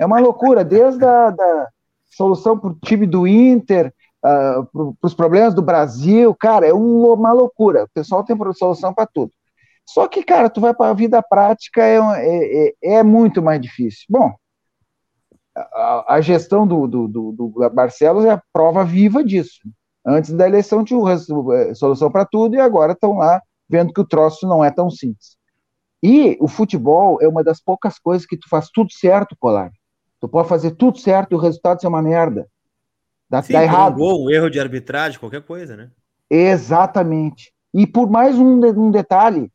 É uma loucura, desde a da solução para o time do Inter, uh, para os problemas do Brasil, cara, é um, uma loucura. O pessoal tem solução para tudo. Só que, cara, tu vai para a vida prática, é, é, é, é muito mais difícil. Bom, a, a gestão do, do, do, do, Barcelos é a prova viva disso. Antes da eleição tinha é, solução para tudo e agora estão lá vendo que o troço não é tão simples. E o futebol é uma das poucas coisas que tu faz tudo certo, Colar. Tu pode fazer tudo certo e o resultado ser uma merda. Dá, Sim, dá errado. Um gol, um erro de arbitragem, qualquer coisa, né? Exatamente. E por mais um, um detalhe,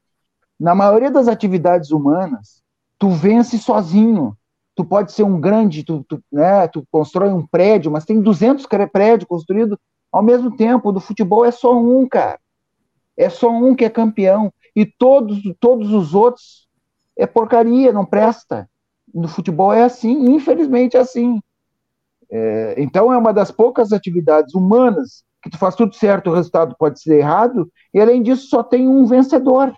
na maioria das atividades humanas, tu vence sozinho tu pode ser um grande, tu, tu, né, tu constrói um prédio, mas tem 200 prédios construídos ao mesmo tempo. Do futebol é só um, cara. É só um que é campeão. E todos, todos os outros é porcaria, não presta. No futebol é assim, infelizmente é assim. É, então é uma das poucas atividades humanas que tu faz tudo certo, o resultado pode ser errado, e além disso só tem um vencedor.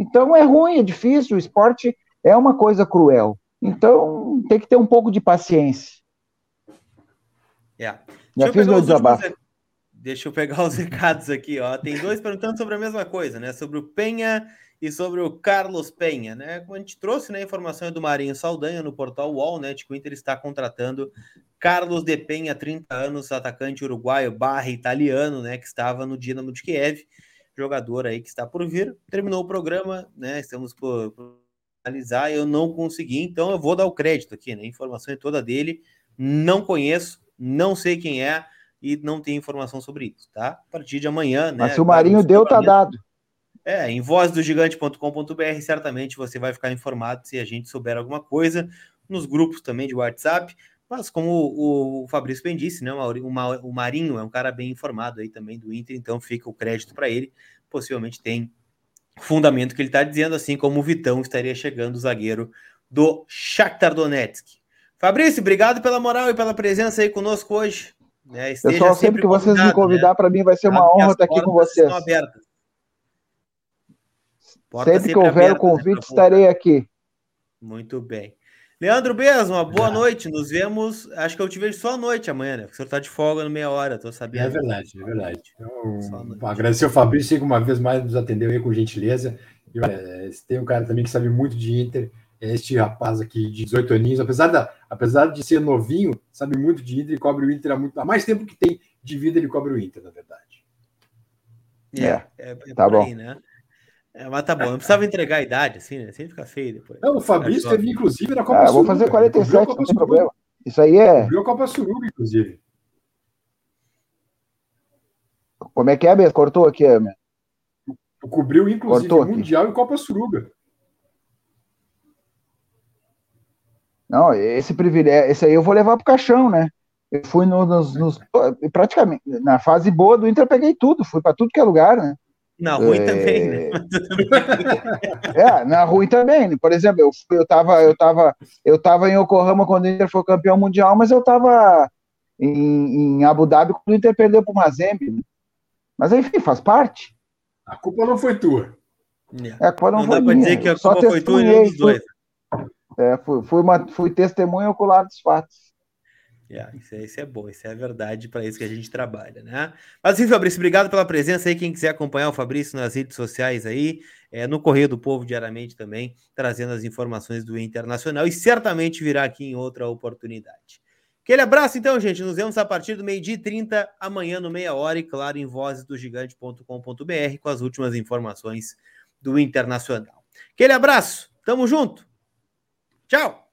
Então é ruim, é difícil, o esporte é uma coisa cruel. Então, tem que ter um pouco de paciência. É. Já fiz meu desabafo. Deixa eu pegar os recados aqui, ó. Tem dois perguntando sobre a mesma coisa, né? Sobre o Penha e sobre o Carlos Penha, né? Como a gente trouxe, né, a informação do Marinho Saldanha no portal UOL, né, de que o Inter está contratando Carlos de Penha, 30 anos, atacante uruguaio barra italiano, né, que estava no Dinamo de Kiev, jogador aí que está por vir. Terminou o programa, né? Estamos por, por analisar, eu não consegui, então eu vou dar o crédito aqui, né? A informação é toda dele, não conheço, não sei quem é e não tem informação sobre isso, tá? A partir de amanhã, né? Mas se o Marinho deu, tá dado. É, em vozdogigante.com.br, certamente você vai ficar informado se a gente souber alguma coisa, nos grupos também de WhatsApp, mas como o, o Fabrício bem disse, né, o, o Marinho é um cara bem informado aí também do Inter, então fica o crédito para ele, possivelmente tem fundamento que ele está dizendo, assim como o Vitão estaria chegando, o zagueiro do Shakhtar Donetsk. Fabrício, obrigado pela moral e pela presença aí conosco hoje. Né? Pessoal, sempre, sempre que vocês me convidar, né? para mim vai ser uma honra estar aqui com vocês. Sempre, sempre que houver o convite, estarei aqui. Muito bem. Leandro Bez, uma boa é. noite. Nos vemos. Acho que eu te vejo só à noite amanhã, né? Porque o senhor está de folga no meia hora, tô sabendo. É verdade, é verdade. Então, agradecer ao Fabrício que uma vez mais nos atendeu aí com gentileza. E, olha, tem um cara também que sabe muito de Inter, é este rapaz aqui de 18 aninhos, apesar, da, apesar de ser novinho, sabe muito de Inter e cobre o Inter há, muito, há mais tempo que tem de vida, ele cobre o Inter, na verdade. É, é, é, é tá bom. Aí, né? É, mas tá bom, não precisava entregar a idade, assim, né? Sempre fica feio depois. Não, o Fabrício teve, inclusive, na Copa ah, Suruga. Vou fazer 47, não tem problema. Isso aí é. Cobriu a Copa Suruga, inclusive. Como é que é, mesmo? Cortou aqui, Emer. Cobriu, inclusive, Cortou Mundial aqui. e Copa Suruga. Não, esse privilégio, esse aí eu vou levar pro caixão, né? Eu fui no, nos, nos, praticamente na fase boa do Inter, eu peguei tudo, fui para tudo que é lugar, né? Na ruim é... também, né? é, na ruim também. Por exemplo, eu, eu, tava, eu, tava, eu tava em Yokohama quando o Inter foi campeão mundial, mas eu tava em, em Abu Dhabi quando o Inter perdeu para o Mazembe. Né? Mas enfim, faz parte. A culpa não foi tua. É, a culpa não, não foi dá para dizer que a culpa foi tua nenhum dos dois. É, fui, fui, uma, fui testemunha ocular dos fatos. Yeah, isso, é, isso é bom, isso é a verdade, para isso que a gente trabalha, né? Mas Fabrício, obrigado pela presença aí. Quem quiser acompanhar o Fabrício nas redes sociais aí, é, no Correio do Povo diariamente também, trazendo as informações do Internacional e certamente virá aqui em outra oportunidade. Aquele abraço, então, gente. Nos vemos a partir do meio-dia e 30, amanhã no meia hora, e claro, em vozesdogigante.com.br com as últimas informações do Internacional. Aquele abraço, tamo junto. Tchau!